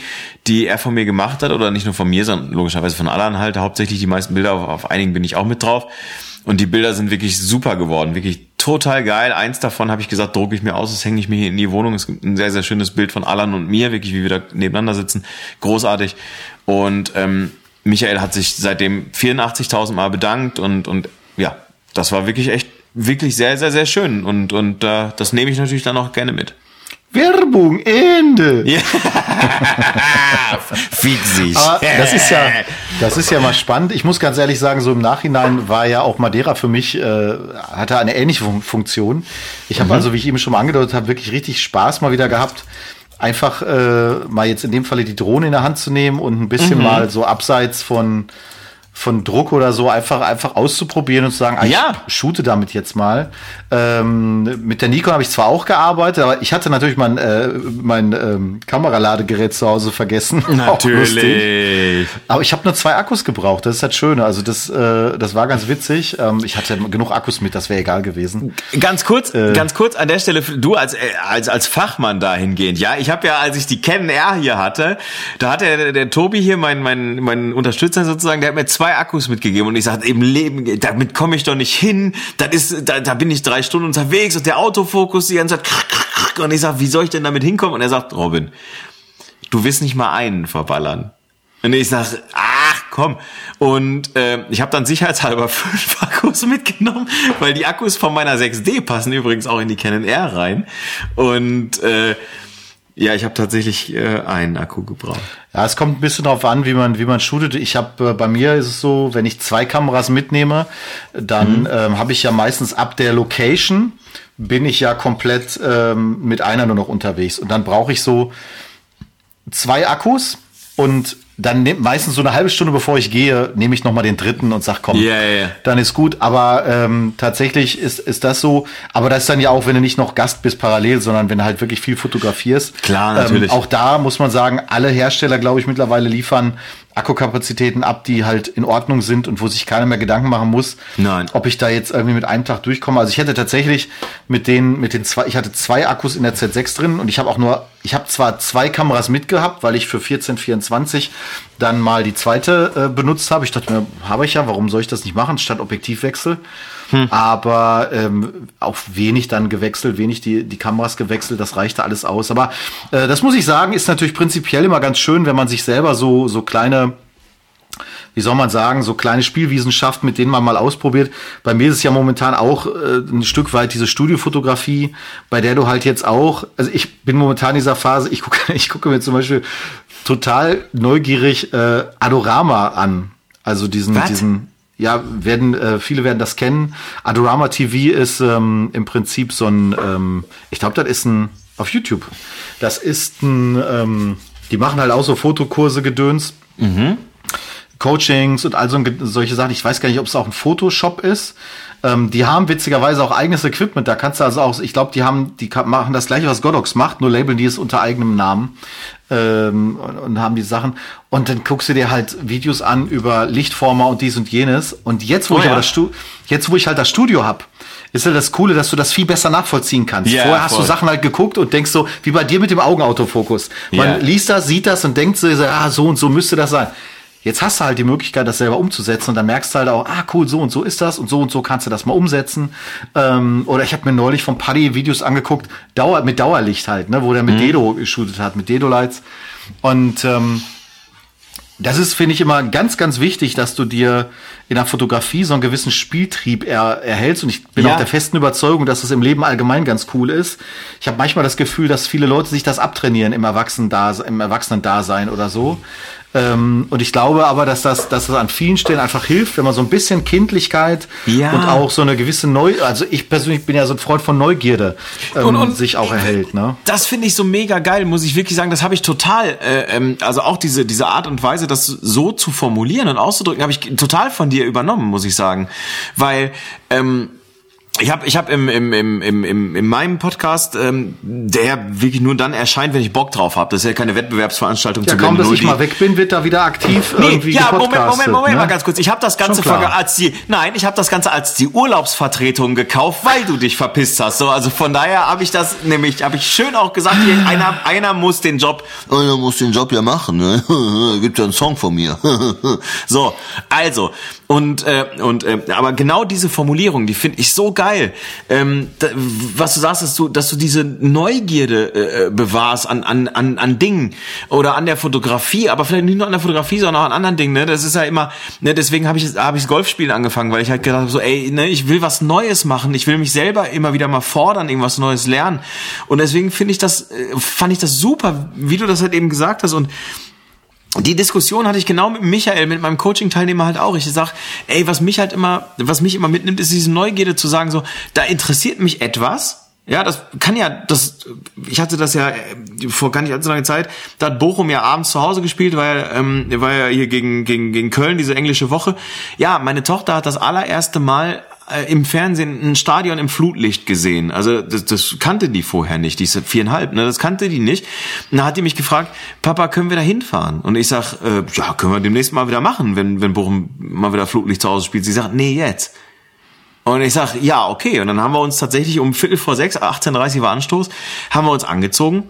die er von mir gemacht hat. Oder nicht nur von mir, sondern logischerweise von allen halt. Hauptsächlich die meisten Bilder, auf, auf einigen bin ich auch mit drauf. Und die Bilder sind wirklich super geworden, wirklich total geil. Eins davon habe ich gesagt, drucke ich mir aus, das hänge ich mir hier in die Wohnung. Es gibt ein sehr, sehr schönes Bild von Alan und mir, wirklich wie wir da nebeneinander sitzen. Großartig. Und ähm, Michael hat sich seitdem 84.000 Mal bedankt und, und ja, das war wirklich echt, wirklich sehr, sehr, sehr schön. Und, und äh, das nehme ich natürlich dann auch gerne mit. Werbung, Ende. Ja. Fix sich. Aber das ist ja, das ist ja mal spannend. Ich muss ganz ehrlich sagen, so im Nachhinein war ja auch Madeira für mich, äh, hatte eine ähnliche Funktion. Ich habe mhm. also, wie ich eben schon mal angedeutet habe, wirklich richtig Spaß mal wieder gehabt, einfach äh, mal jetzt in dem Falle die Drohne in der Hand zu nehmen und ein bisschen mhm. mal so abseits von von Druck oder so einfach einfach auszuprobieren und zu sagen, ah, ja. ich shoote damit jetzt mal. Ähm, mit der Nikon habe ich zwar auch gearbeitet, aber ich hatte natürlich mein äh, mein ähm, Kameraladegerät zu Hause vergessen. Natürlich. aber ich habe nur zwei Akkus gebraucht. Das ist halt schön. Also das äh, das war ganz witzig. Ähm, ich hatte genug Akkus mit, das wäre egal gewesen. Ganz kurz, äh, ganz kurz an der Stelle, du als äh, als als Fachmann dahingehend, ja, ich habe ja, als ich die Canon R hier hatte, da hat der, der Tobi hier, mein mein mein Unterstützer sozusagen, der hat mir zwei zwei Akkus mitgegeben und ich sagte, im Leben, damit komme ich doch nicht hin. Das ist, da, da bin ich drei Stunden unterwegs und der Autofokus die ganze Zeit und ich sag, wie soll ich denn damit hinkommen? Und er sagt, Robin, du wirst nicht mal einen verballern. Und ich sag, ach komm. Und äh, ich habe dann sicherheitshalber fünf Akkus mitgenommen, weil die Akkus von meiner 6D passen übrigens auch in die Canon R rein. Und äh, ja, ich habe tatsächlich äh, einen Akku gebraucht. Ja, es kommt ein bisschen darauf an, wie man wie man shootet. Ich habe äh, bei mir ist es so, wenn ich zwei Kameras mitnehme, dann mhm. ähm, habe ich ja meistens ab der Location bin ich ja komplett ähm, mit einer nur noch unterwegs und dann brauche ich so zwei Akkus und dann nehm, meistens so eine halbe Stunde bevor ich gehe, nehme ich nochmal den dritten und sag, komm, yeah, yeah. dann ist gut. Aber ähm, tatsächlich ist, ist das so. Aber das ist dann ja auch, wenn du nicht noch Gast bist parallel, sondern wenn du halt wirklich viel fotografierst. Klar, natürlich. Ähm, auch da muss man sagen, alle Hersteller, glaube ich, mittlerweile liefern Akkukapazitäten ab, die halt in Ordnung sind und wo sich keiner mehr Gedanken machen muss, Nein. ob ich da jetzt irgendwie mit einem Tag durchkomme. Also ich hätte tatsächlich mit den mit den zwei, ich hatte zwei Akkus in der Z6 drin und ich habe auch nur, ich habe zwar zwei Kameras mitgehabt, weil ich für 1424 dann mal die zweite äh, benutzt habe. Ich dachte mir, habe ich ja, warum soll ich das nicht machen statt Objektivwechsel? Hm. Aber ähm, auch wenig dann gewechselt, wenig die, die Kameras gewechselt, das reichte alles aus. Aber äh, das muss ich sagen, ist natürlich prinzipiell immer ganz schön, wenn man sich selber so, so kleine wie soll man sagen, so kleine Spielwiesen schafft, mit denen man mal ausprobiert. Bei mir ist es ja momentan auch äh, ein Stück weit diese Studiofotografie, bei der du halt jetzt auch, also ich bin momentan in dieser Phase, ich gucke, ich gucke mir zum Beispiel total neugierig äh, Adorama an. Also diesen, Was? diesen, ja, werden, äh, viele werden das kennen. Adorama TV ist ähm, im Prinzip so ein, ähm, ich glaube, das ist ein, auf YouTube. Das ist ein, ähm, die machen halt auch so Fotokurse gedöns. Mhm. Coachings und all so, solche Sachen. Ich weiß gar nicht, ob es auch ein Photoshop ist. Ähm, die haben witzigerweise auch eigenes Equipment. Da kannst du also auch, ich glaube, die haben, die machen das gleiche, was Godox macht, nur labeln die es unter eigenem Namen ähm, und, und haben die Sachen. Und dann guckst du dir halt Videos an über Lichtformer und dies und jenes. Und jetzt, wo oh, ich ja. aber das Stu jetzt, wo ich halt das Studio hab, ist ja das Coole, dass du das viel besser nachvollziehen kannst. Yeah, Vorher hast voll. du Sachen halt geguckt und denkst so, wie bei dir mit dem Augenautofokus. Man yeah. liest das, sieht das und denkt so, ah, so und so müsste das sein. Jetzt hast du halt die Möglichkeit, das selber umzusetzen und dann merkst du halt auch, ah cool, so und so ist das und so und so kannst du das mal umsetzen. Ähm, oder ich habe mir neulich von Paddy Videos angeguckt, Dauer, mit Dauerlicht halt, ne, wo der mit mhm. Dedo geshootet hat, mit Dedo-Lights. Und ähm, das ist, finde ich, immer ganz, ganz wichtig, dass du dir in der Fotografie so einen gewissen Spieltrieb er, erhältst. Und ich bin ja. auch der festen Überzeugung, dass es im Leben allgemein ganz cool ist. Ich habe manchmal das Gefühl, dass viele Leute sich das abtrainieren im Erwachsenen-Dasein, im Erwachsenen-Dasein oder so. Ähm, und ich glaube aber, dass das, dass das an vielen Stellen einfach hilft, wenn man so ein bisschen Kindlichkeit ja. und auch so eine gewisse Neu, also ich persönlich bin ja so ein Freund von Neugierde, ähm, und, und sich auch erhält. Ne? Das finde ich so mega geil, muss ich wirklich sagen. Das habe ich total, äh, ähm, also auch diese diese Art und Weise, das so zu formulieren und auszudrücken, habe ich total von dir übernommen, muss ich sagen, weil ähm, ich habe ich hab im, im, im, im, im, in meinem Podcast, ähm, der wirklich nur dann erscheint, wenn ich Bock drauf habe. Das ist ja keine Wettbewerbsveranstaltung ja, zu kaum, dass ich mal weg bin, wird da wieder aktiv nee, irgendwie Ja, Moment, Moment, Moment, ne? mal ganz kurz. Ich habe das Ganze als die, nein, ich habe das Ganze als die Urlaubsvertretung gekauft, weil du dich verpisst hast. So, also von daher habe ich das nämlich, habe ich schön auch gesagt, hier, einer, einer muss den Job, einer muss den Job ja machen. Ne? Gibt ja einen Song von mir. so, also Und äh, und äh, aber genau diese Formulierung, die finde ich so geil. Ähm, da, was du sagst, dass du dass du diese Neugierde äh, bewahrst an an an an Dingen oder an der Fotografie, aber vielleicht nicht nur an der Fotografie, sondern auch an anderen Dingen. Ne? Das ist ja immer. Ne, deswegen habe ich habe ich Golfspielen angefangen, weil ich halt gedacht habe, so ey, ne, ich will was Neues machen, ich will mich selber immer wieder mal fordern, irgendwas Neues lernen. Und deswegen finde ich das, äh, fand ich das super, wie du das halt eben gesagt hast und die Diskussion hatte ich genau mit Michael, mit meinem Coaching-Teilnehmer halt auch. Ich sag, ey, was mich halt immer, was mich immer mitnimmt, ist diese Neugierde zu sagen, so, da interessiert mich etwas. Ja, das kann ja, das, ich hatte das ja äh, vor gar nicht allzu langer Zeit, da hat Bochum ja abends zu Hause gespielt, weil, ähm, war ja hier gegen, gegen, gegen Köln, diese englische Woche. Ja, meine Tochter hat das allererste Mal im Fernsehen ein Stadion im Flutlicht gesehen. Also das, das kannte die vorher nicht. Die ist viereinhalb, ne? Das kannte die nicht. Und da hat die mich gefragt, Papa, können wir da hinfahren? Und ich sag, äh, ja, können wir demnächst mal wieder machen, wenn, wenn Bochum mal wieder Flutlicht zu Hause spielt. Sie sagt, nee, jetzt. Und ich sag, ja, okay. Und dann haben wir uns tatsächlich um Viertel vor sechs, 18.30 war Anstoß, haben wir uns angezogen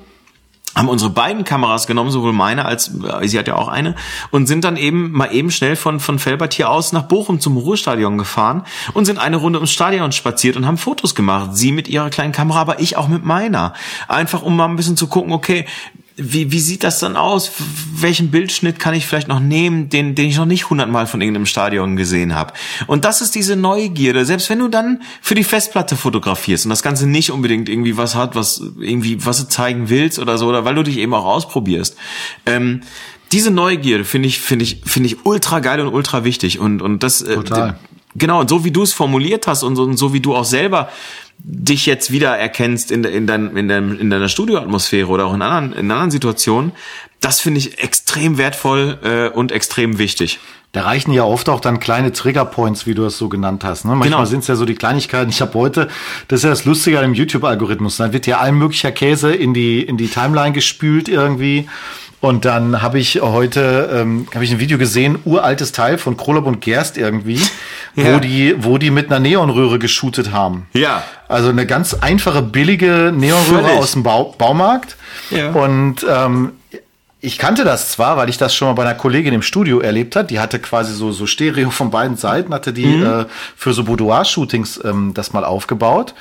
haben unsere beiden Kameras genommen, sowohl meine als äh, sie hat ja auch eine, und sind dann eben mal eben schnell von von Felbert hier aus nach Bochum zum Ruhrstadion gefahren und sind eine Runde ums Stadion spaziert und haben Fotos gemacht. Sie mit ihrer kleinen Kamera, aber ich auch mit meiner. Einfach um mal ein bisschen zu gucken, okay, wie, wie sieht das dann aus? Welchen Bildschnitt kann ich vielleicht noch nehmen, den, den ich noch nicht hundertmal von irgendeinem Stadion gesehen habe? Und das ist diese Neugierde. Selbst wenn du dann für die Festplatte fotografierst und das Ganze nicht unbedingt irgendwie was hat, was irgendwie was du zeigen willst oder so, oder weil du dich eben auch ausprobierst. Ähm, diese Neugierde finde ich finde ich finde ich ultra geil und ultra wichtig und und das äh, Total. Genau und so wie du es formuliert hast und so, und so wie du auch selber dich jetzt wieder erkennst in, in, dein, in, dein, in deiner Studioatmosphäre oder auch in anderen, in anderen Situationen, das finde ich extrem wertvoll äh, und extrem wichtig. Da reichen ja oft auch dann kleine Triggerpoints, wie du es so genannt hast. Ne? Manchmal Genau. sind es ja so die Kleinigkeiten. Ich habe heute, das ist ja das Lustige an dem YouTube-Algorithmus, dann wird ja all möglicher Käse in die, in die Timeline gespült irgendwie. Und dann habe ich heute ähm, habe ich ein Video gesehen, uraltes Teil von Krolop und Gerst irgendwie, Ja. wo die wo die mit einer Neonröhre geshootet haben. Ja. Also eine ganz einfache billige Neonröhre Völlig. aus dem Bau Baumarkt. Ja. Und ähm, ich kannte das zwar, weil ich das schon mal bei einer Kollegin im Studio erlebt hat. Die hatte quasi so so Stereo von beiden Seiten, hatte die Mhm. äh, für so Boudoir-Shootings ähm, das mal aufgebaut.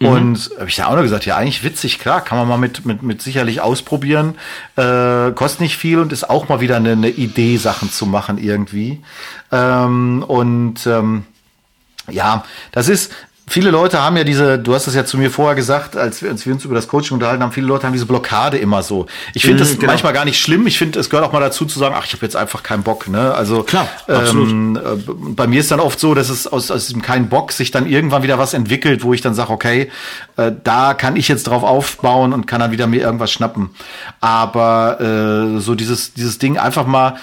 Mhm. Und habe ich da auch noch gesagt, ja eigentlich witzig, klar, kann man mal mit mit mit sicherlich ausprobieren. Äh, kostet nicht viel und ist auch mal wieder eine, eine Idee, Sachen zu machen irgendwie. Ähm, und ähm, ja, das ist, viele Leute haben ja diese, du hast es ja zu mir vorher gesagt, als wir, als wir uns über das Coaching unterhalten haben, viele Leute haben diese Blockade immer so. Ich finde das Mhm, genau. manchmal gar nicht schlimm. Ich finde, es gehört auch mal dazu zu sagen, ach, ich habe jetzt einfach keinen Bock. Ne? Also Klar, ähm, äh, bei mir ist dann oft so, dass es aus, aus diesem keinen Bock sich dann irgendwann wieder was entwickelt, wo ich dann sage, okay, äh, da kann ich jetzt drauf aufbauen und kann dann wieder mir irgendwas schnappen. Aber äh, so dieses, dieses Ding einfach mal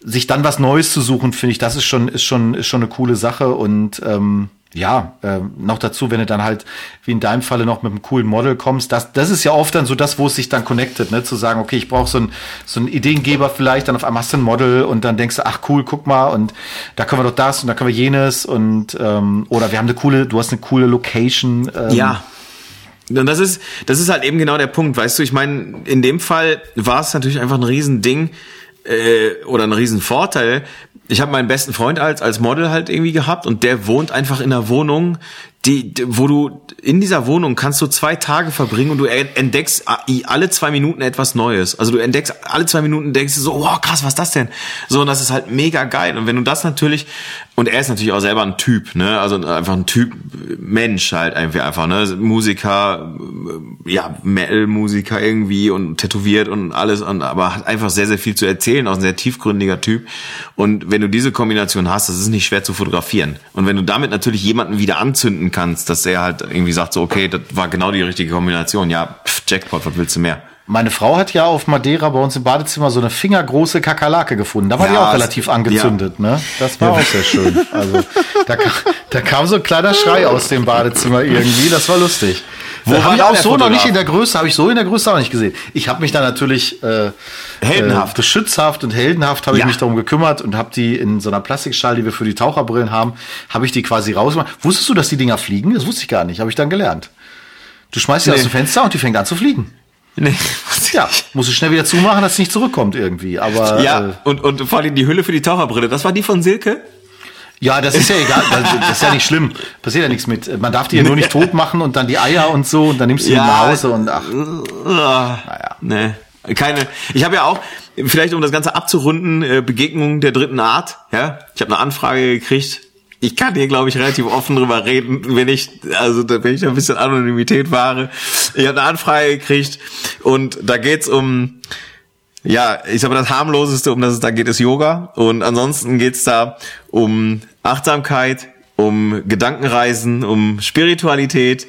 sich dann was Neues zu suchen, finde ich, das ist schon, ist schon, ist schon eine coole Sache und ähm, ja, ähm, noch dazu, wenn du dann halt, wie in deinem Falle, noch mit einem coolen Model kommst, das, das ist ja oft dann so das, wo es sich dann connectet, ne? Zu sagen, okay, ich brauche so einen so einen Ideengeber vielleicht, dann auf einmal hast du ein Model und dann denkst du, ach cool, guck mal, und da können wir doch das und da können wir jenes und ähm, oder wir haben eine coole, du hast eine coole Location. Ähm, Ja. Und das ist, das ist halt eben genau der Punkt, weißt du, ich meine, in dem Fall war es natürlich einfach ein Riesending äh, oder ein Riesenvorteil. Ich habe meinen besten Freund als, als Model halt irgendwie gehabt und der wohnt einfach in einer Wohnung, die, wo du in dieser Wohnung kannst du zwei Tage verbringen und du entdeckst a- alle zwei Minuten etwas Neues. Also du entdeckst alle zwei Minuten denkst du so, wow, krass, was ist das denn? So, und das ist halt mega geil. Und wenn du das natürlich, und er ist natürlich auch selber ein Typ, ne? Also einfach ein Typ Mensch halt einfach, einfach, ne? Musiker, ja, Metal-Musiker irgendwie und tätowiert und alles, und aber hat einfach sehr, sehr viel zu erzählen, auch ein sehr tiefgründiger Typ. Und wenn du diese Kombination hast, das ist nicht schwer zu fotografieren. Und wenn du damit natürlich jemanden wieder anzünden kannst, dass er halt irgendwie sagt, so, okay, das war genau die richtige Kombination, ja, pff, Jackpot, was willst du mehr? Meine Frau hat ja auf Madeira bei uns im Badezimmer so eine fingergroße Kakerlake gefunden. Da war die Ja, auch es- relativ angezündet, ne? Das war auch sehr schön. Also da, da kam so ein kleiner Schrei aus dem Badezimmer irgendwie. Das war lustig. Wo war habe ich auch so noch nicht in der Größe, habe ich so in der Größe auch nicht gesehen. Ich habe mich da natürlich äh, Heldenhaft. äh, beschützhaft und heldenhaft habe Ja. ich mich darum gekümmert und habe die in so einer Plastikschale, die wir für die Taucherbrillen haben, habe ich die quasi rausgemacht. Wusstest du, dass die Dinger fliegen? Das wusste ich gar nicht. Habe ich dann gelernt. Du schmeißt sie Nee. aus dem Fenster und die fängt an zu fliegen. Nee. Ja, muss ich schnell wieder zumachen, dass es nicht zurückkommt irgendwie. Aber Ja, äh, und, und vor allem die Hülle für die Taucherbrille, das war die von Silke? Ja, das ist ja egal, das ist ja nicht schlimm. Passiert ja nichts mit. Man darf die ja nur nicht tot machen und dann die Eier und so und dann nimmst du die Ja. nach Hause und ach. naja. Nee. Keine. Ich habe ja auch, vielleicht um das Ganze abzurunden, äh, Begegnung der dritten Art. Ja, ich habe eine Anfrage gekriegt. Ich kann hier, glaube ich, relativ offen drüber reden, wenn ich, also da- wenn ich da ein bisschen Anonymität wahre. Ich habe eine Anfrage gekriegt und da geht's um, ja, ich mal, das harmloseste, um das es da geht, ist Yoga. Und ansonsten geht's da um Achtsamkeit, um Gedankenreisen, um Spiritualität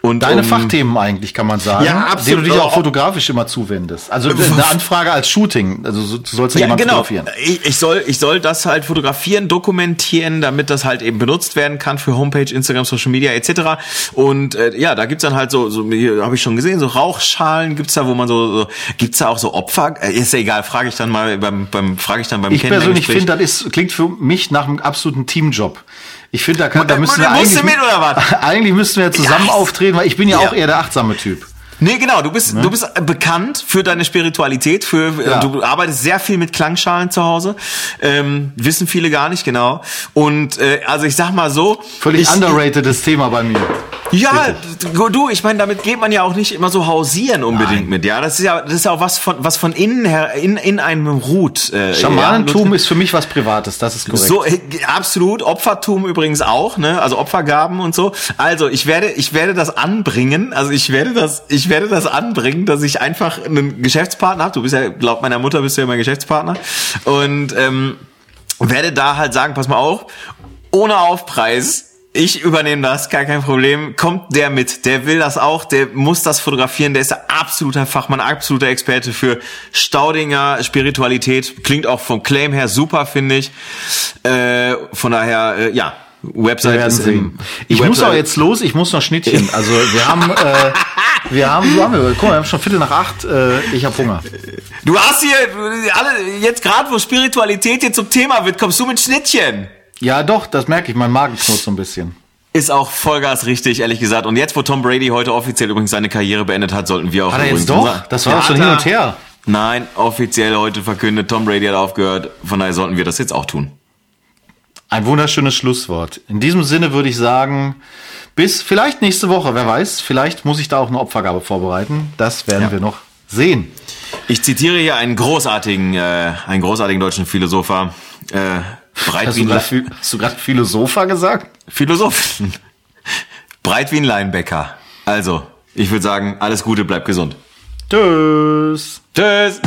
und Deine um, Fachthemen eigentlich, kann man sagen. Ja, absolut. Denen du dich auch Oh. fotografisch immer zuwendest. Also eine Anfrage als Shooting. Also so- du sollst ja, Ja, jemand genau. fotografieren. Ich, ich soll, ich soll das halt fotografieren, dokumentieren, damit das halt eben benutzt werden kann für Homepage, Instagram, Social Media etc. Und äh, ja, da gibt's dann halt so, so habe ich schon gesehen, so Rauchschalen gibt's da, wo man so, so gibt's da auch so Opfer? Äh, ist ja egal, frage ich dann mal beim, beim frage ich dann beim Ich persönlich finde, das ist, klingt für mich nach einem absoluten Teamjob. Ich finde, da, kann, da müssen wir eigentlich, mit, eigentlich müssten wir zusammen Ja. auftreten, weil ich bin ja, Ja. auch eher der achtsame Typ. Nee, genau, du bist du bist bekannt für deine Spiritualität, für äh, Ja. du arbeitest sehr viel mit Klangschalen zu Hause. Ähm, wissen viele gar nicht genau. Und äh, also ich sag mal so, Völlig ich, underratedes Thema bei mir. Ja, du, ich meine, damit geht man ja auch nicht immer so hausieren unbedingt Nein. mit, ja. Das ist ja, das ist ja auch was von, was von innen her, in, in einem ruht. Äh, Schamanentum ja, ist für mich was Privates, das ist korrekt. so äh, absolut Opfertum übrigens auch, ne? Also Opfergaben und so. Also ich werde, ich werde das anbringen. Also ich werde das, ich werde das anbringen, dass ich einfach einen Geschäftspartner habe. Du bist ja, laut meiner Mutter bist du ja mein Geschäftspartner und ähm, werde da halt sagen, pass mal auf, ohne Aufpreis. Ich übernehme das, gar kein Problem. Kommt der mit, der will das auch, der muss das fotografieren, der ist der absoluter Fachmann, absoluter Experte für Staudinger Spiritualität. Klingt auch vom Claim her super, finde ich. Äh, von daher, äh, ja, Website Wir ist sehen. im- Ich die muss Website- auch jetzt los, ich muss noch Schnittchen. Also wir haben, äh, wir haben, wo haben wir, guck mal, wir haben schon Viertel nach acht, äh, ich habe Hunger. Du hast hier alle jetzt gerade, wo Spiritualität jetzt zum Thema wird, kommst du mit Schnittchen. Ja doch, das merke ich, mein Magen knurrt so ein bisschen. Ist auch Vollgas richtig, ehrlich gesagt. Und jetzt, wo Tom Brady heute offiziell übrigens seine Karriere beendet hat, sollten wir auch Hat er jetzt doch? Das war Ja, doch schon hin und her. Nein, offiziell heute verkündet, Tom Brady hat aufgehört. Von daher sollten wir das jetzt auch tun. Ein wunderschönes Schlusswort. In diesem Sinne würde ich sagen, bis vielleicht nächste Woche, wer weiß, vielleicht muss ich da auch eine Opfergabe vorbereiten. Das werden Ja. wir noch sehen. Ich zitiere hier einen großartigen, äh, einen großartigen deutschen Philosopher, äh, Hast du Breitwin, gerade Phi- hast du gerade Philosopher gesagt? Philosoph, Breitwin Leinbecker. Also, ich würde sagen, alles Gute, bleibt gesund. Tschüss. Tschüss.